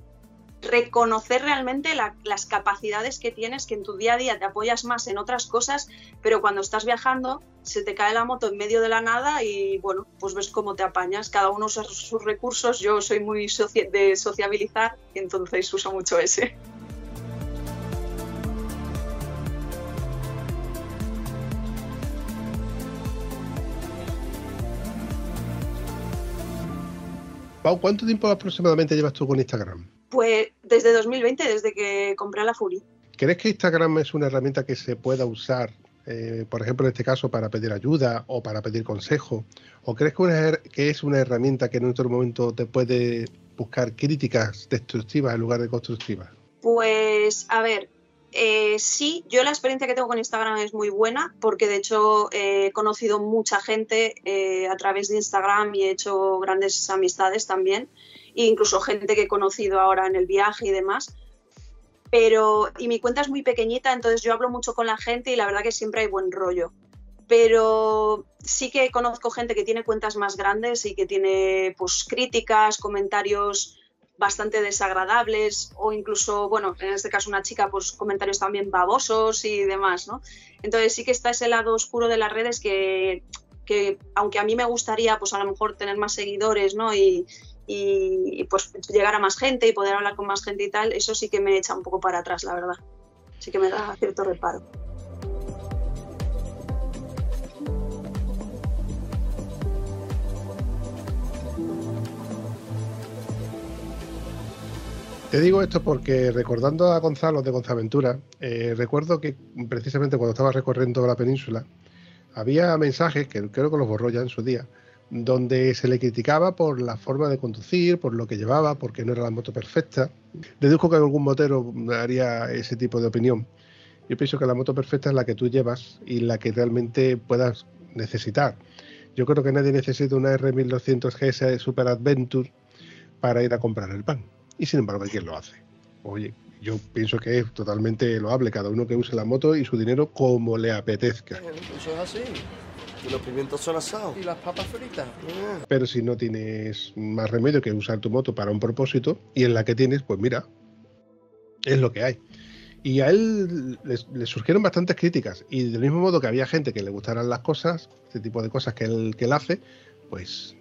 reconocer realmente la, las capacidades que tienes, que en tu día a día te apoyas más en otras cosas, pero cuando estás viajando se te cae la moto en medio de la nada y bueno, pues ves cómo te apañas, cada uno usa sus recursos, yo soy muy soci de sociabilizar, entonces uso mucho ese. Pau, ¿cuánto tiempo aproximadamente llevas tú con Instagram? Pues desde 2020, desde que compré la Fury. ¿Crees que Instagram es una herramienta que se pueda usar, eh, por ejemplo, en este caso, para pedir ayuda o para pedir consejo? ¿O crees que, una, que es una herramienta que en otro momento te puede buscar críticas destructivas en lugar de constructivas? Pues, a ver, eh, sí, yo la experiencia que tengo con Instagram es muy buena porque de hecho eh, he conocido mucha gente eh, a través de Instagram y he hecho grandes amistades también, incluso gente que he conocido ahora en el viaje y demás. Pero, y mi cuenta es muy pequeñita, entonces yo hablo mucho con la gente y la verdad que siempre hay buen rollo. Pero sí que conozco gente que tiene cuentas más grandes y que tiene pues críticas, comentarios bastante desagradables o incluso, bueno, en este caso una chica, pues comentarios también babosos y demás, ¿no? Entonces sí que está ese lado oscuro de las redes que, que aunque a mí me gustaría, pues a lo mejor tener más seguidores, ¿no? Y, pues llegar a más gente y poder hablar con más gente y tal, eso sí que me echa un poco para atrás, la verdad. Sí que me da cierto reparo. Te digo esto porque recordando a Gonzalo de Gonzaventura, eh, recuerdo que precisamente cuando estaba recorriendo la península, había mensajes, que creo que los borró ya en su día, donde se le criticaba por la forma de conducir, por lo que llevaba, porque no era la moto perfecta. Deduzco que algún motero haría ese tipo de opinión. Yo pienso que la moto perfecta es la que tú llevas y la que realmente puedas necesitar. Yo creo que nadie necesita una R1200 GS Super Adventure para ir a comprar el pan y sin embargo hay quien lo hace. Oye, yo pienso que es totalmente loable cada uno que use la moto y su dinero como le apetezca. Eso es así. Y los pimientos son asados. Y las papas fritas. Pero si no tienes más remedio que usar tu moto para un propósito y en la que tienes, pues mira, es lo que hay. Y a él le, surgieron bastantes críticas. Y del mismo modo que había gente que le gustaran las cosas, este tipo de cosas que él, que él hace, pues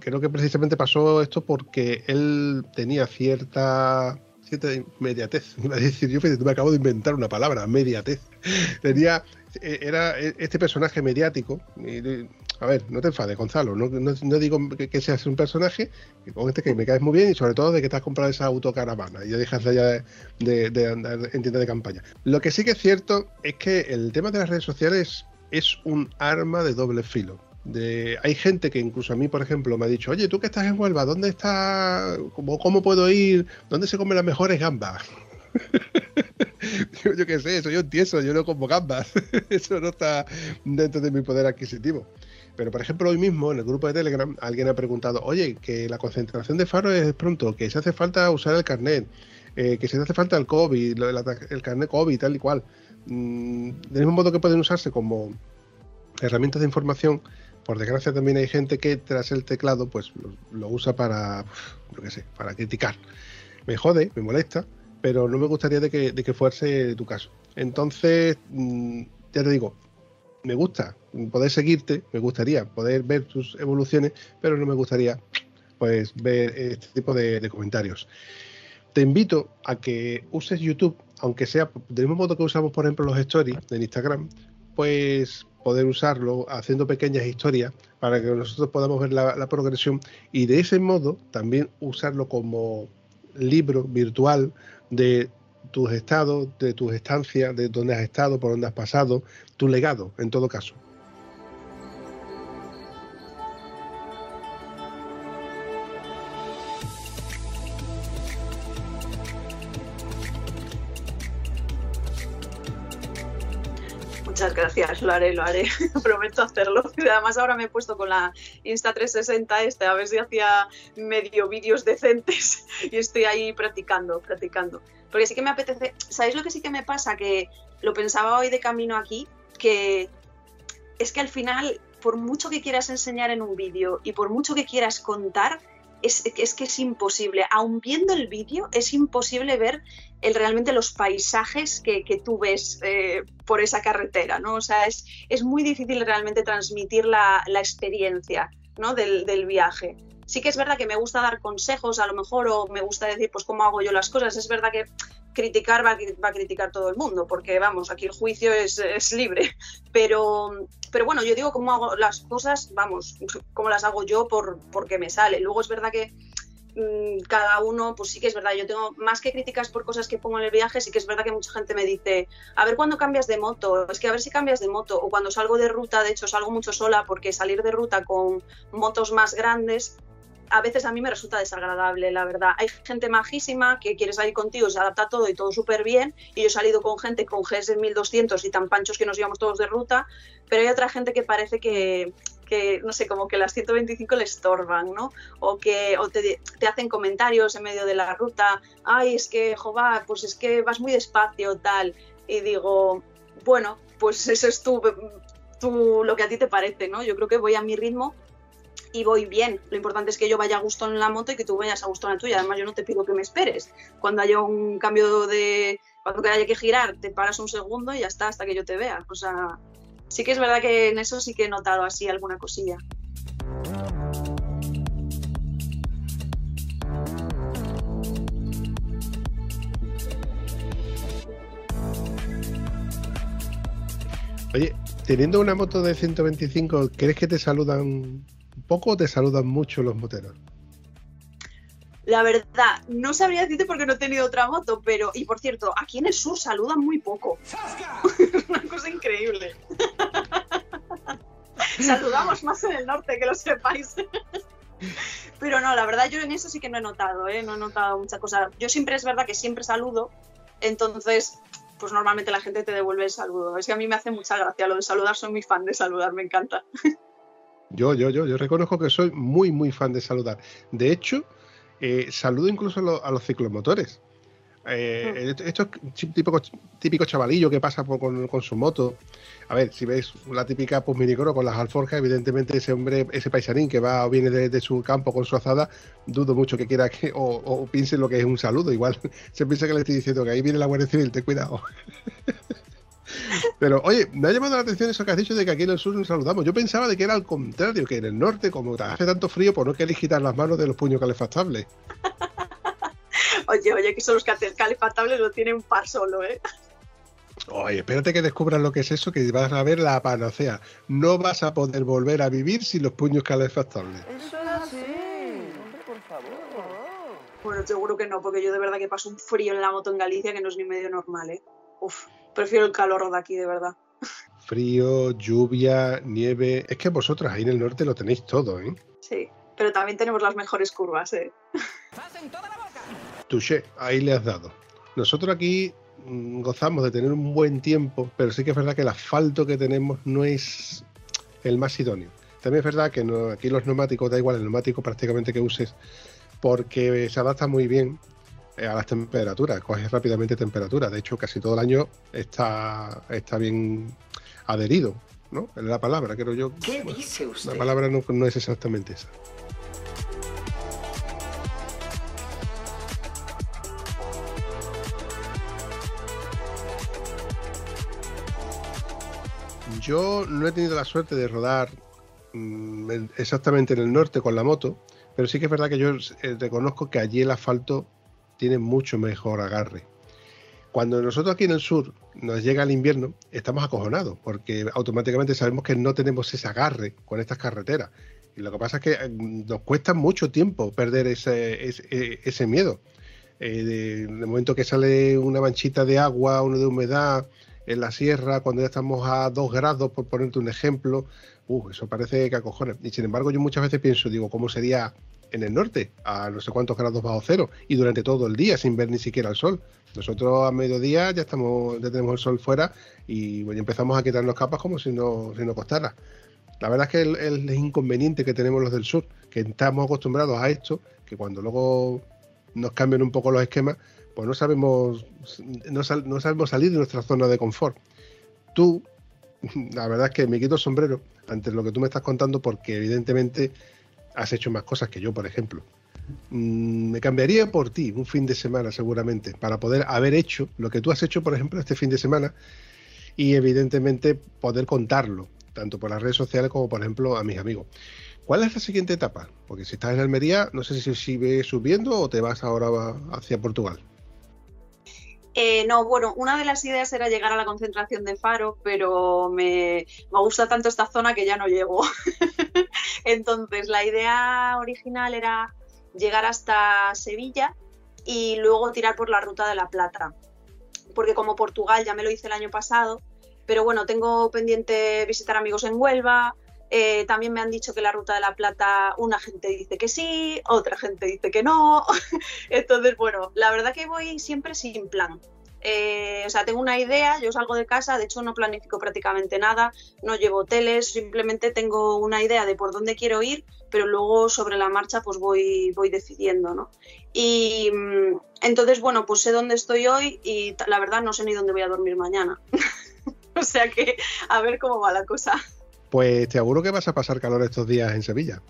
creo que precisamente pasó esto porque él tenía cierta cierta mediatez. [LAUGHS] decir, yo me acabo de inventar una palabra, mediatez. Tenía, era este personaje mediático, A ver, no te enfades, Gonzalo. No, no- no digo que, que seas un personaje, que con este que me caes muy bien y sobre todo de que te has comprado esa autocaravana y ya dejas de, de, de andar en tienda de campaña. Lo que sí que es cierto es que el tema de las redes sociales es un arma de doble filo. De, hay gente que incluso a mí, por ejemplo, me ha dicho, oye, tú que estás en Huelva, ¿dónde está, cómo, cómo puedo ir? ¿Dónde se comen las mejores gambas? [LAUGHS] yo, qué sé, eso yo entiendo, yo no como gambas. [LAUGHS] eso no está dentro de mi poder adquisitivo. Pero, por ejemplo, hoy mismo en el grupo de Telegram alguien ha preguntado, oye, que la concentración de faro es pronto, que se hace falta usar el carnet, eh, que se hace falta el COVID, lo- el, carnet COVID, tal y cual. Mm, del mismo modo que pueden usarse como herramientas de información, por desgracia también hay gente que tras el teclado pues lo, lo usa para, uf, yo qué sé, para criticar. Me jode, me molesta, pero no me gustaría de que, de que fuese tu caso. Entonces, mm, ya te digo, me gusta poder seguirte, me gustaría poder ver tus evoluciones, pero no me gustaría pues ver este tipo de, comentarios. Te invito a que uses YouTube, aunque sea del mismo modo que usamos, por ejemplo, los stories en Instagram, pues poder usarlo haciendo pequeñas historias para que nosotros podamos ver la progresión y de ese modo también usarlo como libro virtual de tus estados, de tus estancias, de dónde has estado, por dónde has pasado, tu legado, en todo caso. Muchas gracias, lo haré, lo haré. [LAUGHS] Prometo hacerlo. Además ahora me he puesto con la Insta 360 este, a ver si hacía medio vídeos decentes [LAUGHS] y estoy ahí practicando, practicando. Porque sí que me apetece, ¿sabéis lo que sí que me pasa? Que lo pensaba hoy de camino aquí, que es que al final, por mucho que quieras enseñar en un vídeo y por mucho que quieras contar, es, que es imposible. Aun viendo el vídeo, es imposible ver el, realmente los paisajes que, que tú ves eh, por esa carretera, ¿no? O sea, es, es muy difícil realmente transmitir la, la experiencia ¿no? del, del viaje. Sí que es verdad que me gusta dar consejos, a lo mejor, o me gusta decir, pues, cómo hago yo las cosas. Es verdad que criticar va va a criticar todo el mundo, porque, vamos, aquí el juicio es, es libre. Pero, pero bueno, yo digo cómo hago las cosas, vamos, cómo las hago yo por, porque me sale. Luego es verdad que mm, cada uno, pues sí que es verdad, yo tengo más que críticas por cosas que pongo en el viaje, sí que es verdad que mucha gente me dice, a ver cuándo cambias de moto, es que a ver si cambias de moto, o cuando salgo de ruta, de hecho salgo mucho sola porque salir de ruta con motos más grandes a veces a mí me resulta desagradable, la verdad. Hay gente majísima que quiere salir contigo, se adapta todo y todo súper bien. Y yo he salido con gente con GS 1200 y tan panchos que nos íbamos todos de ruta, pero hay otra gente que parece que, que no sé, como que las 125 le estorban, ¿no? O que o te, te, hacen comentarios en medio de la ruta, ay, es que, jova, pues es que vas muy despacio, tal. Y digo, bueno, pues eso es tú, tú, lo que a ti te parece, ¿no? Yo creo que voy a mi ritmo y voy bien. Lo importante es que yo vaya a gusto en la moto y que tú vayas a gusto en la tuya. Además, yo no te pido que me esperes. Cuando haya un cambio de. Cuando haya que girar, te paras un segundo y ya está, hasta que yo te vea. O sea, sí que es verdad que en eso sí que he notado así alguna cosilla. Oye, teniendo una moto de 125, ¿crees que te saludan poco o te saludan mucho los moteros? La verdad, no sabría decirte porque no he tenido otra moto, pero, y por cierto, aquí en el sur saludan muy poco. Es [LAUGHS] una cosa increíble. [LAUGHS] Saludamos más en el norte, que lo sepáis. Pero no, la verdad yo en eso sí que no he notado, ¿eh? No he notado mucha cosa. Yo siempre es verdad que siempre saludo, entonces pues normalmente la gente te devuelve el saludo. Es que a mí me hace mucha gracia lo de saludar, soy muy fan de saludar, me encanta. Yo, yo, yo, yo reconozco que soy muy, muy fan de saludar. De hecho, eh, saludo incluso a, lo, a los ciclomotores. Eh, mm. Estos típicos típico chavalillo que pasa por, con, con, su moto. A ver, si veis la típica pues, minicoro con las alforjas, evidentemente ese hombre, ese paisanín que va o viene de, de su campo con su azada, dudo mucho que quiera que, o, o, piense lo que es un saludo. Igual [LAUGHS] se piensa que le estoy diciendo que ahí viene la Guardia Civil, ten cuidado. [LAUGHS] Pero oye, me ha llamado la atención eso que has dicho de que aquí en el sur nos saludamos. Yo pensaba de que era al contrario, que en el norte, como hace tanto frío, pues no queréis quitar las manos de los puños calefactables. [LAUGHS] Oye, oye, que son los calefactables lo tiene un par solo, ¿eh? Oye, espérate que descubras lo que es eso, que vas a ver la panacea. No vas a poder volver a vivir sin los puños calefactables. Eso es así. Hombre, por favor. Bueno, seguro que no, porque yo de verdad que paso un frío en la moto en Galicia que no es ni medio normal, ¿eh? Uf, prefiero el calor de aquí, de verdad. Frío, lluvia, nieve. Es que vosotros ahí en el norte lo tenéis todo, ¿eh? Sí, pero también tenemos las mejores curvas, ¿eh? Touché, ahí le has dado. Nosotros aquí mm, gozamos de tener un buen tiempo, pero sí que es verdad que el asfalto que tenemos no es el más idóneo. También es verdad que no- aquí los neumáticos, da igual el neumático prácticamente que uses, porque se adapta muy bien a las temperaturas, coges rápidamente temperatura. De hecho, casi todo el año está, está bien adherido, ¿no? Es la palabra, creo yo. ¿Qué dice usted? La palabra no, no es exactamente esa. Yo no he tenido la suerte de rodar mm, en- exactamente en el norte con la moto, pero sí que es verdad que yo eh, reconozco que allí el asfalto tiene mucho mejor agarre. Cuando nosotros aquí en el sur nos llega el invierno, estamos acojonados, porque automáticamente sabemos que no tenemos ese agarre con estas carreteras. Y lo que pasa es que eh, nos cuesta mucho tiempo perder ese, eh, miedo. Eh, de, momento que sale una manchita de agua, uno de humedad en la sierra, cuando ya estamos a dos grados, por ponerte un ejemplo, uh, eso parece que acojona. Y sin embargo, yo muchas veces pienso, digo, ¿cómo sería en el norte, a no sé cuántos grados bajo cero, y durante todo el día, sin ver ni siquiera el sol? Nosotros a mediodía ya estamos, ya tenemos el sol fuera y bueno, empezamos a quitarnos capas como si no, si no costara. La verdad es que el, inconveniente que tenemos los del sur, que estamos acostumbrados a esto, que cuando luego nos cambian un poco los esquemas, pues no sabemos, no, sal- no sabemos salir de nuestra zona de confort. Tú, [LAUGHS] la verdad es que me quito el sombrero ante lo que tú me estás contando porque evidentemente has hecho más cosas que yo, por ejemplo. Mm, me cambiaría por ti un fin de semana seguramente para poder haber hecho lo que tú has hecho, por ejemplo, este fin de semana y evidentemente poder contarlo, tanto por las redes sociales como, por ejemplo, a mis amigos. ¿Cuál es la siguiente etapa? Porque si estás en Almería, no sé si sigues subiendo o te vas ahora hacia Portugal. Eh, no, bueno, una de las ideas era llegar a la concentración de Faro, pero me, me gusta tanto esta zona que ya no llego. [LAUGHS] Entonces, la idea original era llegar hasta Sevilla y luego tirar por la ruta de la Plata. Porque como Portugal ya me lo hice el año pasado, pero bueno, tengo pendiente visitar amigos en Huelva. Eh, también me han dicho que la ruta de la Plata, una gente dice que sí, otra gente dice que no. [LAUGHS] Entonces, bueno, la verdad que voy siempre sin plan. Eh, o sea, tengo una idea, yo salgo de casa, de hecho no planifico prácticamente nada, no llevo hoteles, simplemente tengo una idea de por dónde quiero ir, pero luego sobre la marcha pues voy, voy decidiendo, ¿no? Y mm, entonces, bueno, pues sé dónde estoy hoy y la verdad no sé ni dónde voy a dormir mañana. [LAUGHS] o sea que a ver cómo va la cosa. Pues te aseguro que vas a pasar calor estos días en Sevilla.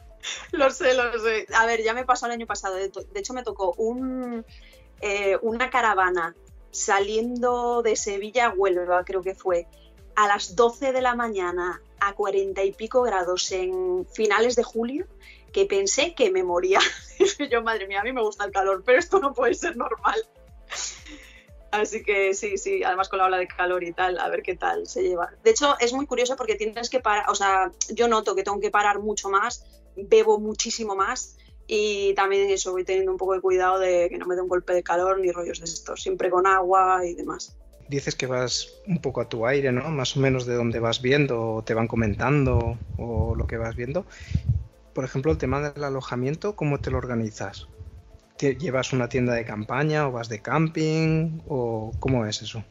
Lo sé, lo sé. A ver, ya me pasó el año pasado. De, hecho, me tocó eh, una caravana saliendo de Sevilla a Huelva, creo que fue, a las 12 de la mañana a 40 y pico grados en finales de julio, que pensé que me moría. [LAUGHS] Yo, madre mía, a mí me gusta el calor, pero esto no puede ser normal. Así que sí, sí, además con la ola de calor y tal, a ver qué tal se lleva. De hecho, es muy curioso porque tienes que parar, o sea, yo noto que tengo que parar mucho más, bebo muchísimo más y también eso, voy teniendo un poco de cuidado de que no me dé un golpe de calor ni rollos de estos, siempre con agua y demás. Dices que vas un poco a tu aire, ¿no? Más o menos de dónde vas viendo, o te van comentando, o lo que vas viendo. Por ejemplo, el tema del alojamiento, ¿cómo te lo organizas? ¿Te- ¿Llevas una tienda de campaña o vas de camping? ¿O cómo es eso?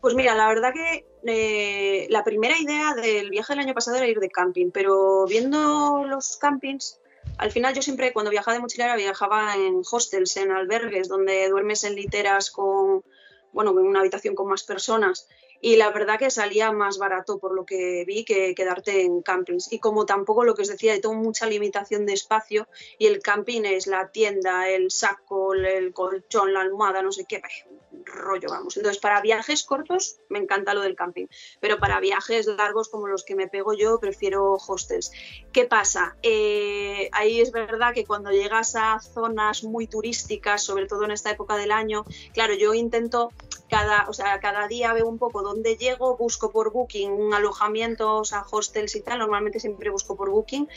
Pues mira, la verdad que eh, la primera idea del viaje del año pasado era ir de camping, pero viendo los campings, al final yo siempre cuando viajaba de mochilera viajaba en hostels, en albergues, donde duermes en literas con, bueno, en una habitación con más personas. Y la verdad que salía más barato por lo que vi que quedarte en campings. Y como tampoco lo que os decía, tengo mucha limitación de espacio y el camping es la tienda, el saco, el colchón, la almohada, no sé qué, rollo, vamos. Entonces, para viajes cortos me encanta lo del camping, pero para viajes largos como los que me pego yo, prefiero hostels. ¿Qué pasa? Eh, ahí es verdad que cuando llegas a zonas muy turísticas, sobre todo en esta época del año, claro, yo intento cada, o sea, cada día veo un poco dónde llego, busco por Booking un alojamiento, o sea, hostels y tal, normalmente siempre busco por Booking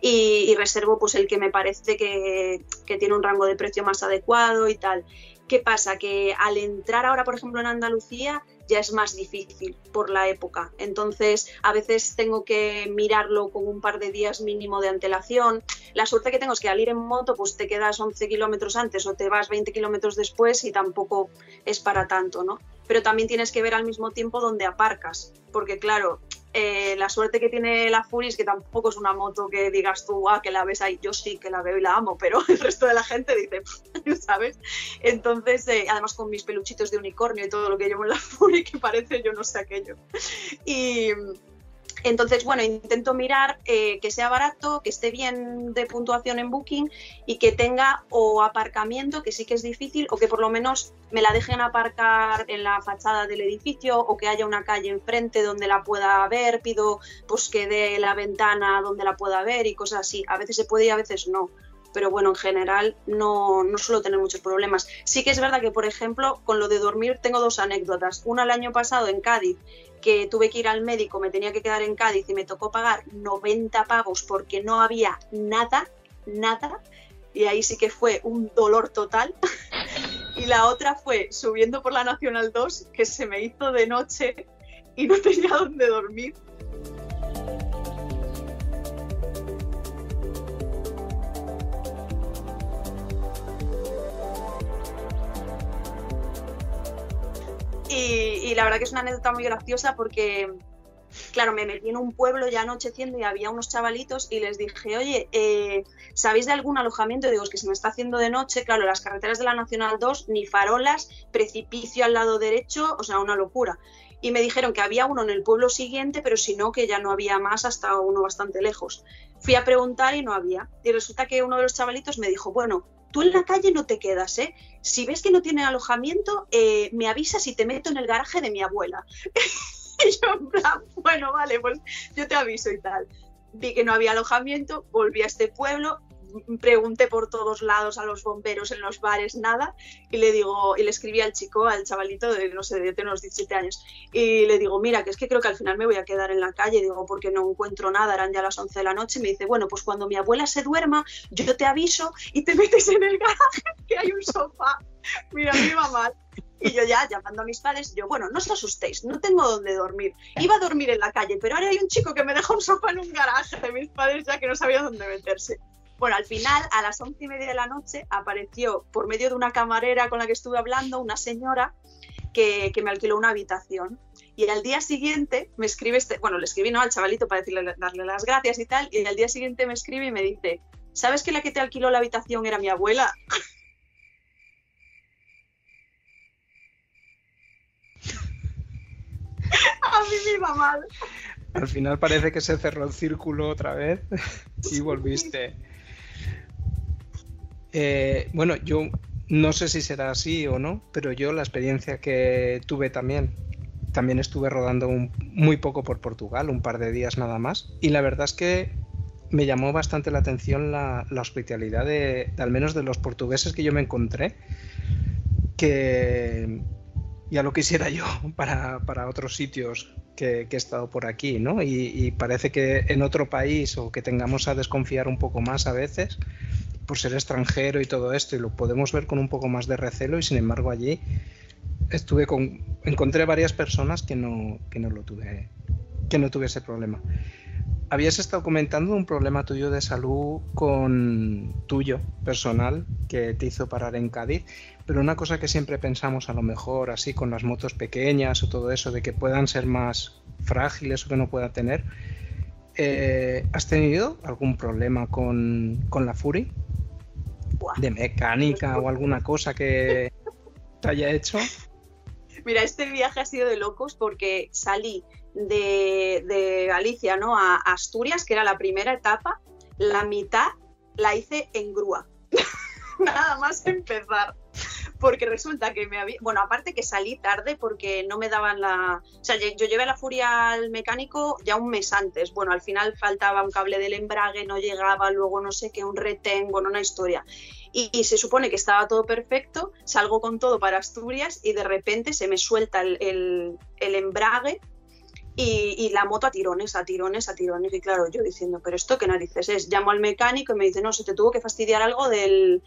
y, y reservo pues el que me parece que, que tiene un rango de precio más adecuado y tal. ¿Qué pasa? Que al entrar ahora, por ejemplo, en Andalucía, ya es más difícil por la época. Entonces, a veces tengo que mirarlo con un par de días mínimo de antelación. La suerte que tengo es que al ir en moto, pues te quedas 11 kilómetros antes o te vas 20 kilómetros después y tampoco es para tanto, ¿no? Pero también tienes que ver al mismo tiempo dónde aparcas, porque claro, eh, la suerte que tiene la Fury es que tampoco es una moto que digas tú, ah, que la ves ahí, yo sí que la veo y la amo, pero [LAUGHS] el resto de la gente dice, ¿sabes? Entonces, eh, además con mis peluchitos de unicornio y todo lo que llevo en la Fury, que parece yo no sé aquello. Y, entonces, bueno, intento mirar eh, que sea barato, que esté bien de puntuación en Booking y que tenga o aparcamiento, que sí que es difícil, o que por lo menos me la dejen aparcar en la fachada del edificio o que haya una calle enfrente donde la pueda ver, pido pues que dé la ventana donde la pueda ver y cosas así. A veces se puede y a veces no pero bueno, en general no, no suelo tener muchos problemas. Sí que es verdad que, por ejemplo, con lo de dormir tengo dos anécdotas. Una el año pasado en Cádiz, que tuve que ir al médico, me tenía que quedar en Cádiz y me tocó pagar 90 pagos porque no había nada, nada. Y ahí sí que fue un dolor total. [LAUGHS] y la otra fue subiendo por la Nacional 2, que se me hizo de noche y no tenía dónde dormir Y, la verdad que es una anécdota muy graciosa porque, claro, me metí en un pueblo ya anocheciendo y había unos chavalitos y les dije, oye, eh, ¿sabéis de algún alojamiento? digo, es que se me está haciendo de noche, claro, las carreteras de la Nacional 2, ni farolas, precipicio al lado derecho, o sea, una locura. Y me dijeron que había uno en el pueblo siguiente, pero si no, que ya no había más hasta uno bastante lejos. Fui a preguntar y no había. Y resulta que uno de los chavalitos me dijo, bueno, tú en la calle no te quedas, ¿eh? Si ves que no tiene alojamiento, eh, me avisas y te meto en el garaje de mi abuela. [LAUGHS] y yo, en plan, bueno, vale, pues yo te aviso y tal. Vi que no había alojamiento, volví a este pueblo, pregunté por todos lados a los bomberos en los bares, nada, y le digo, y le escribí al chico, al chavalito de, no sé, de unos 17 años, y le digo, mira, que es que creo que al final me voy a quedar en la calle, digo, porque no encuentro nada, eran ya las 11 de la noche, y me dice, bueno, pues cuando mi abuela se duerma, yo te aviso y te [LAUGHS] metes en el garaje, que hay un sofá. Mira, me iba mal. Y yo ya llamando a mis padres, yo, bueno, no os asustéis, no tengo dónde dormir. Iba a dormir en la calle, pero ahora hay un chico que me deja un sofá en un garaje. de Mis padres ya que no sabían dónde meterse. Bueno, al final, a las once y media de la noche, apareció por medio de una camarera con la que estuve hablando una señora que, me alquiló una habitación. Y al día siguiente me escribe este, bueno, le escribí ¿no? al chavalito para decirle, darle las gracias y tal, y al día siguiente me escribe y me dice, ¿sabes que la que te alquiló la habitación era mi abuela? [LAUGHS] a mí me iba mal. Al final parece que se cerró el círculo otra vez [LAUGHS] y volviste. Eh, bueno, yo no sé si será así o no, pero yo la experiencia que tuve también, también estuve rodando muy poco por Portugal, un par de días nada más, y la verdad es que me llamó bastante la atención la, hospitalidad de, al menos de los portugueses que yo me encontré, que ya lo quisiera yo [LAUGHS] para, otros sitios que, he estado por aquí, ¿no? y parece que en otro país o que tengamos a desconfiar un poco más a veces, por ser extranjero y todo esto, y lo podemos ver con un poco más de recelo, y sin embargo allí estuve con, encontré varias personas que no, que no lo tuve, que no tuve ese problema. Habías estado comentando un problema tuyo de salud con tuyo, personal, que te hizo parar en Cádiz, pero una cosa que siempre pensamos a lo mejor así con las motos pequeñas o todo eso, de que puedan ser más frágiles o que no puedan tener, eh, ¿has tenido algún problema con, con la Fury? de mecánica o alguna cosa que te haya hecho? [LAUGHS] Mira, este viaje ha sido de locos porque salí de, Galicia ¿no? a Asturias, que era la primera etapa, la mitad la hice en grúa. [LAUGHS] Nada más empezar porque resulta que me había, bueno, aparte que salí tarde porque no me daban la, o sea, yo llevé la furia al mecánico ya un mes antes, bueno, al final faltaba un cable del embrague, no llegaba, luego no sé qué, un retén, bueno, una historia. Y, se supone que estaba todo perfecto, salgo con todo para Asturias y de repente se me suelta el, embrague y, la moto a tirones, a tirones, a tirones. Y claro, yo diciendo, pero esto qué narices es. Llamo al mecánico y me dice, no, se te tuvo que fastidiar algo del,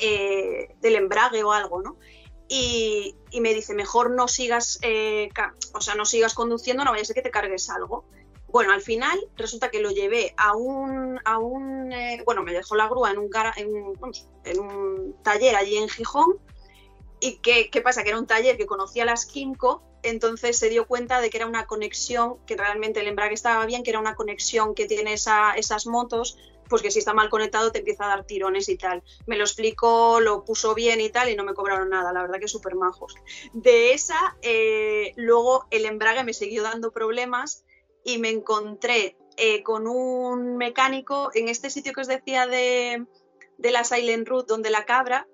eh, del embrague o algo, ¿no? Y, me dice, mejor no sigas, eh, o sea, no sigas conduciendo, no vaya a ser que te cargues algo. Bueno, al final resulta que lo llevé a un, a un eh, bueno, me dejó la grúa en un, taller allí en Gijón. ¿Y qué, pasa? Que era un taller que conocía las Kimco, entonces se dio cuenta de que era una conexión, que realmente el embrague estaba bien, que era una conexión que tiene esa, esas motos, pues que si está mal conectado te empieza a dar tirones y tal. Me lo explicó, lo puso bien y tal, y no me cobraron nada, la verdad que súper majos. De esa, eh, luego el embrague me siguió dando problemas y me encontré eh, con un mecánico en este sitio que os decía de, de la Silent Route, donde la cabra,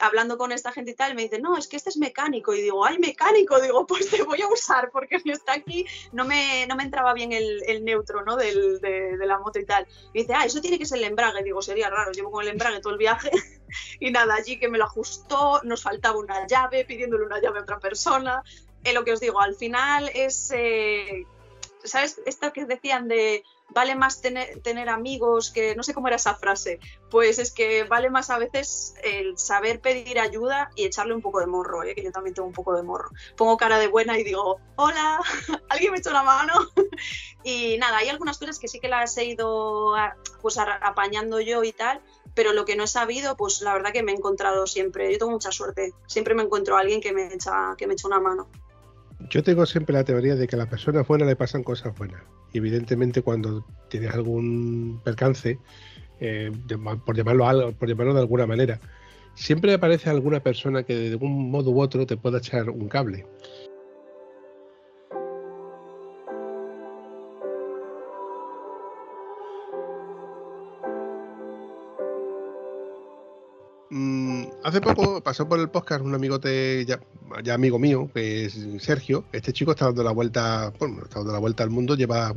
hablando con esta gente y tal, me dice, no, es que este es mecánico. Y digo, ay, mecánico, [LAUGHS] digo, pues te voy a usar porque si [LAUGHS] está aquí, no me, no me entraba bien el, el neutro, ¿no? Del, de, la moto y tal. Y dice, ah, eso tiene que ser el embrague. Digo, sería raro, llevo con el embrague todo el viaje. [LAUGHS] y nada, allí que me lo ajustó, nos faltaba una llave, pidiéndole una llave a otra persona. Es lo que os digo, al final es eh, ¿sabes? Esto que decían de vale más tener, tener, amigos que no sé cómo era esa frase, pues es que vale más a veces el saber pedir ayuda y echarle un poco de morro, ¿eh? que yo también tengo un poco de morro. Pongo cara de buena y digo, hola, [LAUGHS] alguien me echa una mano. [LAUGHS] y nada, hay algunas cosas que sí que las he ido pues apañando yo y tal, pero lo que no he sabido, pues la verdad que me he encontrado siempre, yo tengo mucha suerte, siempre me encuentro a alguien que me echa, que me echa una mano. Yo tengo siempre la teoría de que a las personas buenas le pasan cosas buenas. Y evidentemente cuando tienes algún percance, eh, por, llamarlo algo, por llamarlo de alguna manera, siempre aparece alguna persona que de un modo u otro te pueda echar un cable. Hace poco pasó por el podcast un amigo ya, ya, amigo mío, que es Sergio. Este chico está dando la vuelta, bueno, está dando la vuelta al mundo, lleva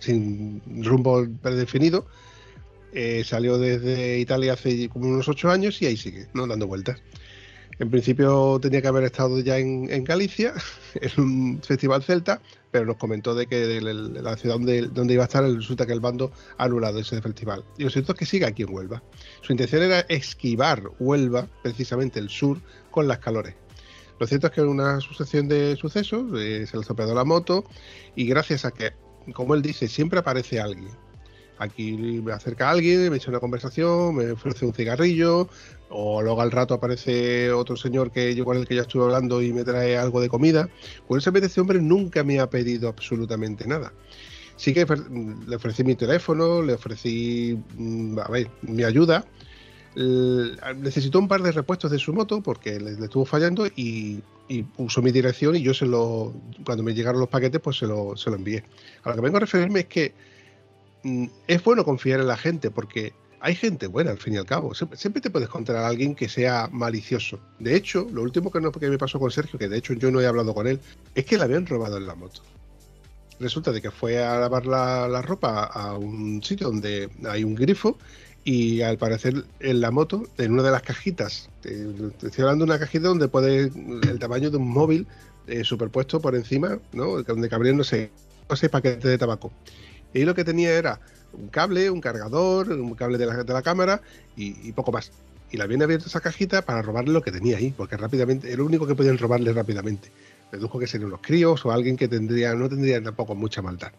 sin rumbo predefinido. Eh, salió desde Italia hace como unos ocho años y ahí sigue, ¿no? Dando vueltas. En principio tenía que haber estado ya en, Galicia, [LAUGHS] en un festival celta, pero nos comentó de que la ciudad donde, iba a estar resulta que el bando ha anulado ese festival. Y lo cierto es que sigue aquí en Huelva. Su intención era esquivar Huelva, precisamente el sur, con las calores. Lo cierto es que una sucesión de sucesos eh, se le estropeó la moto y gracias a que, como él dice, siempre aparece alguien Aquí me acerca alguien, me echa una conversación, me ofrece un cigarrillo, o luego al rato aparece otro señor que yo con el que ya estuve hablando y me trae algo de comida. Ese este hombre nunca me ha pedido absolutamente nada. Sí que le ofrecí mi teléfono, le ofrecí, mm, a ver, mi ayuda. necesitó un par de repuestos de su moto porque le, estuvo fallando y, y, puso mi dirección y yo se lo, cuando me llegaron los paquetes, pues se lo, se lo envié. A lo que vengo a referirme es que es bueno confiar en la gente porque hay gente buena al fin y al cabo. Siempre, te puedes encontrar a alguien que sea malicioso. De hecho, lo último que, no, me pasó con Sergio, que de hecho yo no he hablado con él, es que le habían robado en la moto. Resulta de que fue a lavar la, ropa a un sitio donde hay un grifo y al parecer en la moto, en una de las cajitas, estoy hablando de una cajita donde puede el tamaño de un móvil eh, superpuesto por encima, ¿no? donde cabrían, no sé, no paquetes de tabaco. Y lo que tenía era un cable, un cargador, un cable de la, de la cámara y, poco más. Y la habían abierto esa cajita para robarle lo que tenía ahí, porque rápidamente, era lo único que podían robarle rápidamente. Dedujo que serían unos críos o alguien que tendría, no tendría tampoco mucha maldad.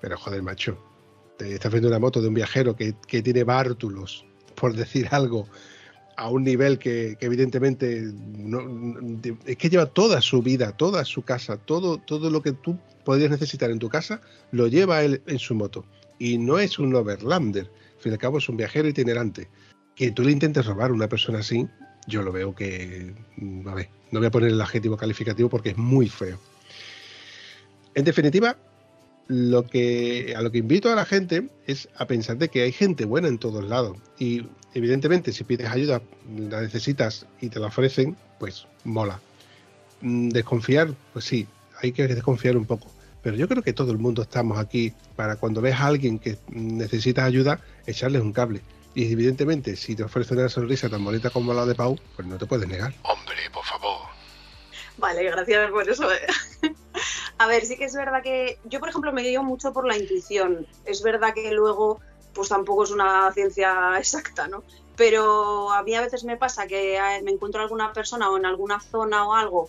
Pero joder, macho, te estás viendo una moto de un viajero que, tiene bártulos, por decir algo, a un nivel que, evidentemente es que lleva toda su vida, toda su casa, todo, todo lo que tú podrías necesitar en tu casa, lo lleva él en su moto. Y no es un overlander, al fin y al cabo es un viajero itinerante. Que tú le intentes robar a una persona así, yo lo veo que, mm, a ver, no voy a poner el adjetivo calificativo porque es muy feo. En definitiva, lo que, a lo que invito a la gente es a pensar de que hay gente buena en todos lados. Y evidentemente, si pides ayuda, la necesitas y te la ofrecen, pues mola. Mm, desconfiar, pues sí, hay que desconfiar un poco. Pero yo creo que todo el mundo estamos aquí para cuando ves a alguien que necesita ayuda, echarles un cable. Y evidentemente, si te ofrece una sonrisa tan bonita como la de Pau, pues no te puedes negar. Hombre, por favor. Vale, gracias por eso. A ver, sí que es verdad que yo, por ejemplo, me guío mucho por la intuición. Es verdad que luego, pues tampoco es una ciencia [LAUGHS] exacta, ¿no? Pero a mí a veces me pasa que eh, me encuentro alguna persona o en alguna zona o algo,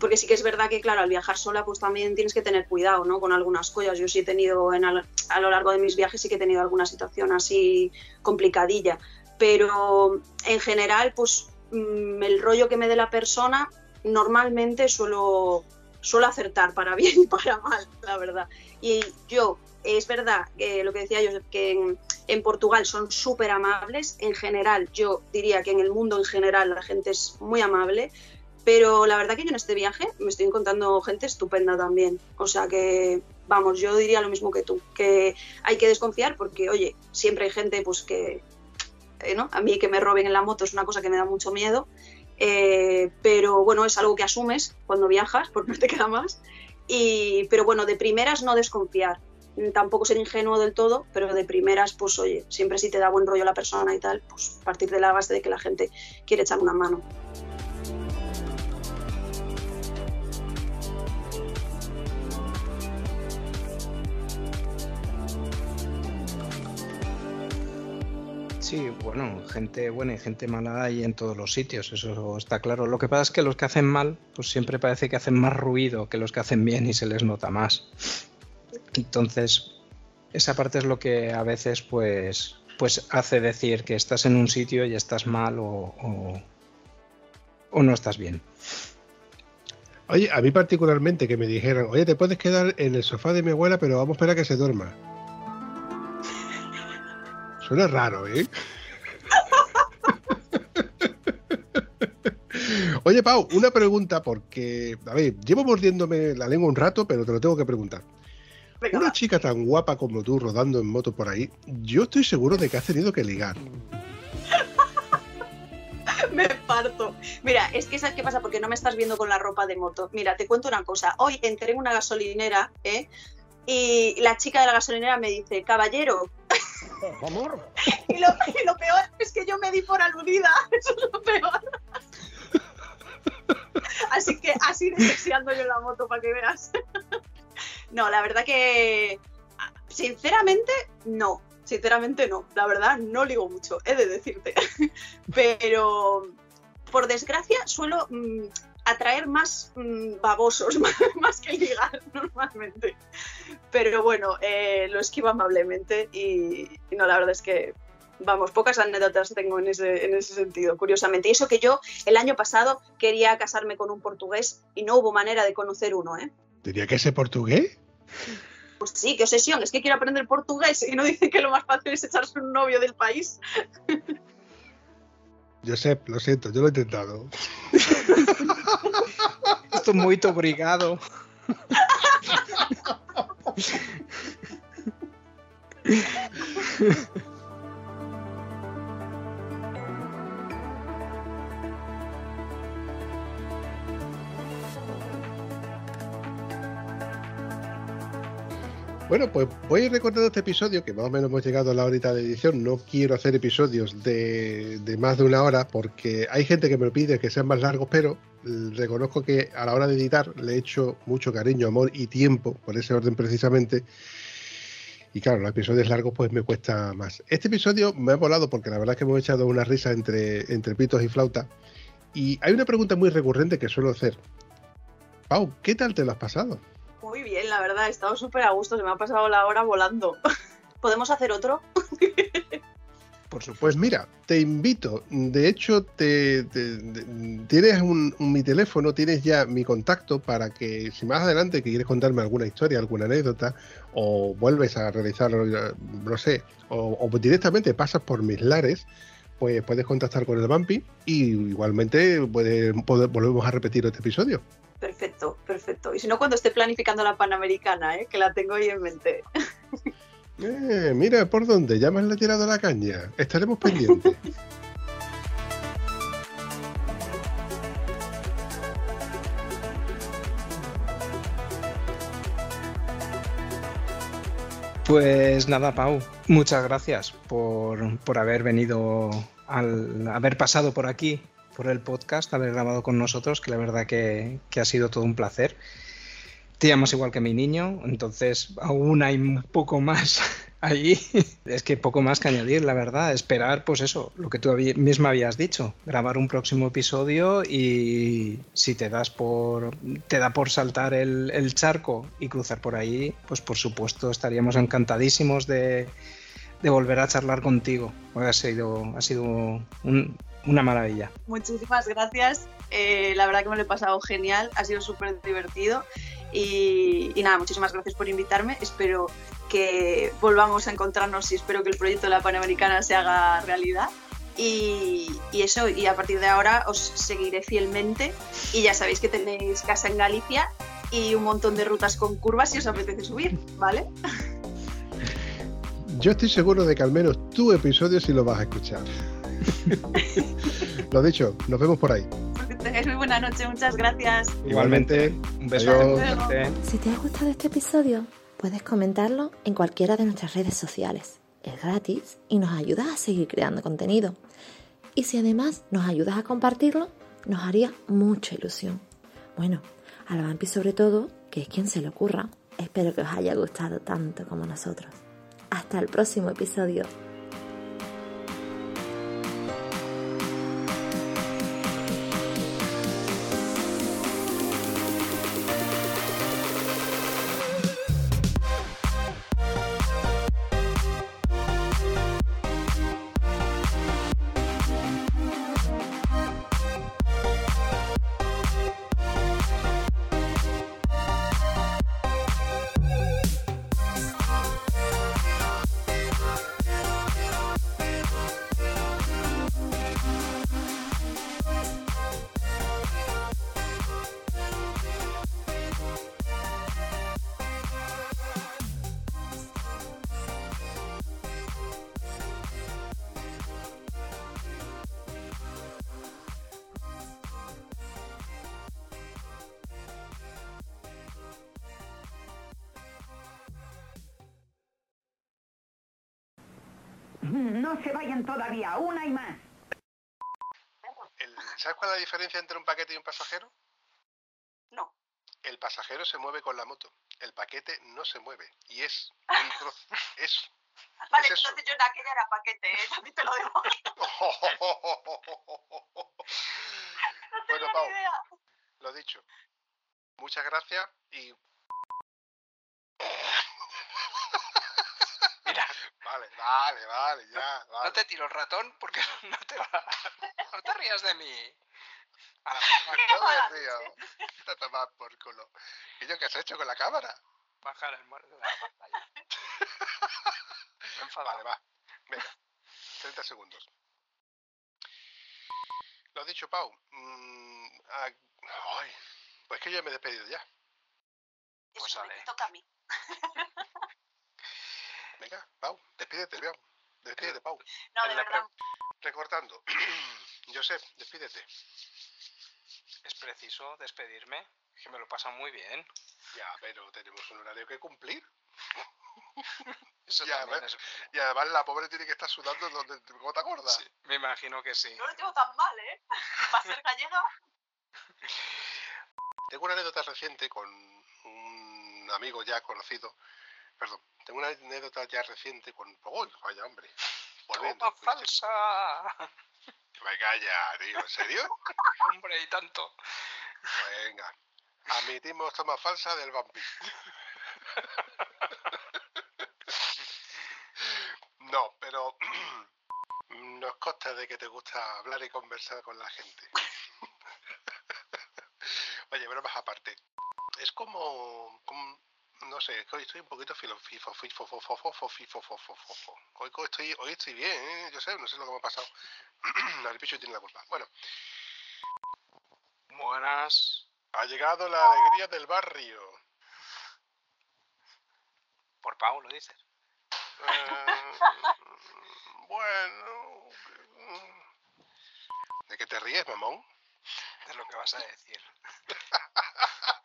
porque sí que es verdad que, claro, al viajar sola, pues también tienes que tener cuidado, ¿no? Con algunas cosas. Yo sí he tenido, en a lo largo de mis viajes, sí que he tenido alguna situación así complicadilla. Pero en general, pues mm, el rollo que me dé la persona, normalmente suelo, suelo acertar para [LAUGHS] bien y para mal, la verdad. Y yo, es verdad que lo que decía yo, que en, en Portugal son súper amables. En general, yo diría que en el mundo en general la gente es muy amable. Pero la verdad que yo en este viaje me estoy encontrando gente estupenda también. O sea que, vamos, yo diría lo mismo que tú, que hay que desconfiar porque, oye, siempre hay gente pues que, eh, ¿no? A mí que me roben en la moto es una cosa que me da mucho miedo. Eh, pero bueno, es algo que asumes cuando viajas, porque no te queda más. Y, pero bueno, de primeras no desconfiar. Tampoco ser ingenuo del todo, pero de primeras, pues oye, siempre si te da buen rollo la persona y tal, pues partir de la base de que la gente quiere echar una mano. Sí, bueno, gente buena y gente mala hay en todos los sitios, eso está claro. Lo que pasa es que los que hacen mal, pues siempre parece que hacen más ruido que los que hacen bien y se les nota más. Entonces, esa parte es lo que a veces, pues, pues hace decir que estás en un sitio y estás mal o, o, no estás bien. Oye, a mí particularmente que me dijeran, oye, te puedes quedar en el sofá de mi abuela, pero vamos a esperar a que se duerma. Suena raro, ¿eh? [LAUGHS] Oye, Pau, una pregunta porque, a ver, llevo mordiéndome la lengua un rato, pero te lo tengo que preguntar. Venga, Una va. chica tan guapa como tú rodando en moto por ahí, yo estoy seguro de que has tenido que ligar. [LAUGHS] me parto. Mira, es que ¿sabes qué pasa? Porque no me estás viendo con la ropa de moto. Mira, te cuento una cosa. Hoy entré en una gasolinera, ¿eh? Y la chica de la gasolinera me dice, caballero. Y lo, y lo peor es que yo me di por aludida. [LAUGHS] Eso es lo peor. Así que así deseando yo la moto para que veas. No, la verdad que sinceramente no. Sinceramente no. La verdad no ligo mucho, he de decirte. [LAUGHS] Pero por desgracia suelo mm, atraer más mm, babosos [LAUGHS] más que ligar normalmente. Pero bueno, eh, lo esquivo amablemente y, y no, la verdad es que vamos, pocas anécdotas tengo en ese, en ese sentido, curiosamente. Y eso que yo el año pasado quería casarme con un portugués y no hubo manera de conocer uno, ¿eh? ¿Diría que ese portugués? Pues sí, qué obsesión, es que quiero aprender portugués y no dicen que lo más fácil es echarse un novio del país. [LAUGHS] Josep, lo siento, yo lo he intentado. [LAUGHS] Esto muy obrigado. [LAUGHS] Bueno, pues voy recordando este episodio, que más o menos hemos llegado a la horita de edición. No quiero hacer episodios de, de más de una hora porque hay gente que me pide que sean más largos, pero mm, reconozco que a la hora de editar le he hecho mucho cariño, amor y tiempo, por ese orden precisamente. Y claro, los episodios largos pues me cuesta más. Este episodio me ha volado porque la verdad es que hemos echado una risa entre, entre pitos y flauta. Y hay una pregunta muy recurrente que suelo hacer. Pau, ¿qué tal te lo has pasado? Muy bien, la verdad, he estado súper a gusto, se me ha pasado la hora volando. [LAUGHS] ¿Podemos hacer otro? [LAUGHS] Por supuesto. Pues mira, te invito. De hecho, te, tienes un, mi teléfono, tienes ya mi contacto para que si más adelante quieres contarme alguna historia, alguna anécdota, o vuelves a realizarlo, eh, no sé, o, o directamente pasas por mis lares, pues puedes contactar con el Vampi y igualmente volvemos a repetir este episodio. Perfecto, perfecto. Y si no, cuando esté planificando la Panamericana, ¿eh? que la tengo ahí en mente. [LAUGHS] Eh, mira, ¿por dónde? Ya me has tirado la caña. Estaremos pendientes. [LAUGHS] Pues nada, Pau, muchas gracias por, por haber venido, al haber pasado por aquí, por el podcast, haber grabado con nosotros, que la verdad que, que ha sido todo un placer. Te llamas igual que mi niño, entonces aún hay poco más [LAUGHS] ahí. Es que poco más que añadir, la verdad. Esperar, pues eso, lo que tú misma habías dicho, grabar un próximo episodio y si te das por te da por saltar el, el charco y cruzar por ahí, pues por supuesto estaríamos encantadísimos de, de volver a charlar contigo. Ha sido, ha sido un- una maravilla. Muchísimas gracias. Eh, la verdad que me lo he pasado genial, ha sido súper divertido. Y, y nada, muchísimas gracias por invitarme. Espero que volvamos a encontrarnos y espero que el proyecto de la Panamericana se haga realidad. Y, y eso, y a partir de ahora os seguiré fielmente. Y ya sabéis que tenéis casa en Galicia y un montón de rutas con curvas si os apetece subir, ¿vale? Yo estoy seguro de que al menos tu episodio sí lo vas a escuchar. Lo dicho, nos vemos por ahí. Que tengáis muy buena noche, muchas gracias. Igualmente. Un beso. Si te ha gustado este episodio, puedes comentarlo en cualquiera de nuestras redes sociales. Es gratis y nos ayudas a seguir creando contenido. Y si además nos ayudas a compartirlo, nos haría mucha ilusión. Bueno, a la Vampi sobre todo, que es quien se le ocurra. Espero que os haya gustado tanto como nosotros. Hasta el próximo episodio. Diferencia entre un paquete y un pasajero? No. El pasajero se mueve con la moto, el paquete no se mueve y es [LAUGHS] un trozo. Es. Vale, Es entonces yo en aquella era paquete, ¿eh? también te lo digo. [LAUGHS] No bueno, Pau, ni idea. lo dicho. Muchas gracias y. [LAUGHS] Mira, Vale, vale, vale, ya. Vale. no te tiro el ratón porque no te va. No te rías de mí. [LAUGHS] A la No mala me río. Te tomas por culo. ¿Y yo qué has hecho con la cámara? bajar el muerto de la pantalla. [LAUGHS] Vale, va. Venga. 30 segundos. Lo dicho, Pau. Mm, ah, ay, pues que yo me he despedido ya. Pues Eso me sale. toca a mí. [LAUGHS] Venga, Pau, despídete, veo. Despídete, Pau. No, de verdad. Recortando. [CLEARS THROAT] Josep, despídete. Es preciso despedirme, que me lo pasa muy bien. Ya, pero tenemos un horario que cumplir. [LAUGHS] Eso Ya, también ¿ves? es. Y además la pobre tiene que estar sudando donde gota gorda. Sí, me imagino que sí. No lo llevo tan mal, ¿eh? Para ser gallega. Tengo una anécdota reciente con un amigo ya conocido. Perdón, tengo una anécdota ya reciente con. ¡Uy, vaya hombre! Volviendo. ¡Toma falsa! [LAUGHS] Me calla, tío, ¿en serio? [LAUGHS] Hombre, y tanto. Venga. Admitimos toma falsa del vampiro. No, pero [CLEARS THROAT] nos consta de que te gusta hablar y conversar con la gente. [LAUGHS] Oye, bromas aparte. Es como, como- no sé, es que hoy estoy un poquito filo, fifo, fifo, fofo, fofo, fifo, fofo, fofo. Hoy estoy, hoy estoy bien, ¿eh? yo sé, no sé lo que me ha pasado. [CLEARS THROAT] El picho tiene la culpa. Bueno, Buenas. ha llegado la alegría del barrio. Por Pau, lo dices. Eh, bueno. ¿De qué te ríes, mamón? De lo que vas a decir. [LAUGHS]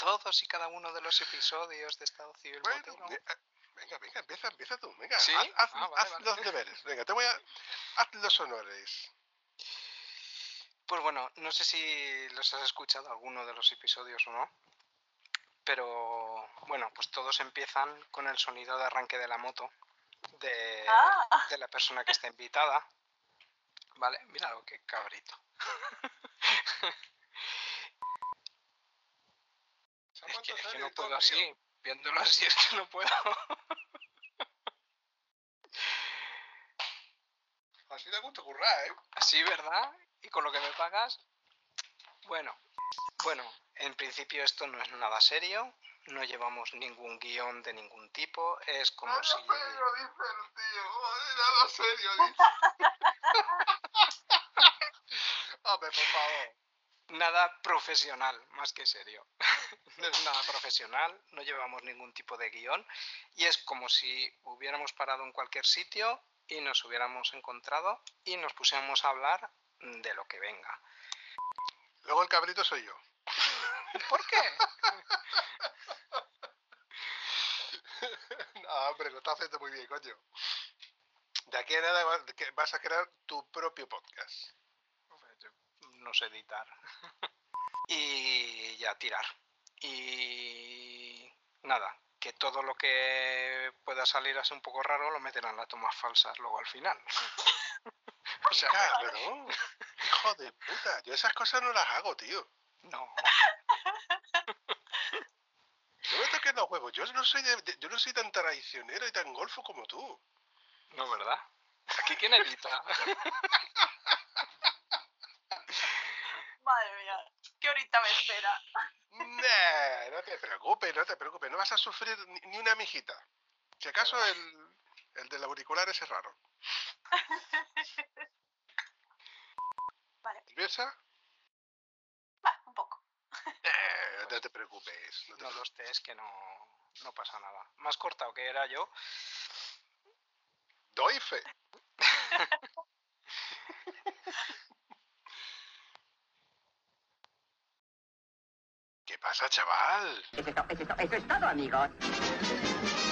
todos y cada uno de los episodios de Estado Civil Bueno, Motero. eh, venga, venga, empieza, empieza tú. Venga, ¿Sí? haz, haz- Ah, vale, haz vale. los deberes. Venga, te voy a. Haz los honores. Pues bueno, no sé si los has escuchado alguno de los episodios o no, pero bueno, pues todos empiezan con el sonido de arranque de la moto de, Ah. de la persona que está invitada. Vale, mira lo que cabrito. [LAUGHS] Es que, no puedo así, viéndolo así [LAUGHS] es que no puedo. Así da gusto currar, ¿eh? Así, ¿verdad? Y con lo que me pagas. Bueno, bueno, en principio esto no es nada serio, no llevamos ningún guion de ningún tipo, es como Nada si... serio, dice el tío. Nada serio, dice. [LAUGHS] Hombre, por favor. Nada profesional, más que serio. No [LAUGHS] es nada profesional, no llevamos ningún tipo de guion y es como si hubiéramos parado en cualquier sitio y nos hubiéramos encontrado y nos pusiéramos a hablar de lo que venga. Luego el cabrito soy yo. [LAUGHS] ¿Por qué? [LAUGHS] no, hombre, lo estás haciendo muy bien, coño. De aquí a nada vas- a crear tu propio podcast. no sé editar. y ya tirar. Y nada, que todo lo que pueda salir así un poco raro lo meterán las tomas falsas luego al final. [LAUGHS] o sea, Cabrón. Hijo de puta. Yo esas cosas no las hago, tío. no. No me toques los huevos. Yo no soy de- de- yo no soy tan traicionero y tan golfo como tú. No, ¿verdad? Aquí quién edita. [LAUGHS] Madre mía, ¿qué horita me espera? Nah, no te preocupes, no te preocupes. No vas a sufrir ni, una mijita. Si acaso el, el del auricular ese es raro. [LAUGHS] Vale. ¿Nerviosa? Va, un poco. [LAUGHS] Eh, no te preocupes. No te No los que no, no pasa nada. Más cortado que era yo. Doy fe. [LAUGHS] ¿Qué pasa, chaval? Eso es, to- eso es to- eso es todo, amigos.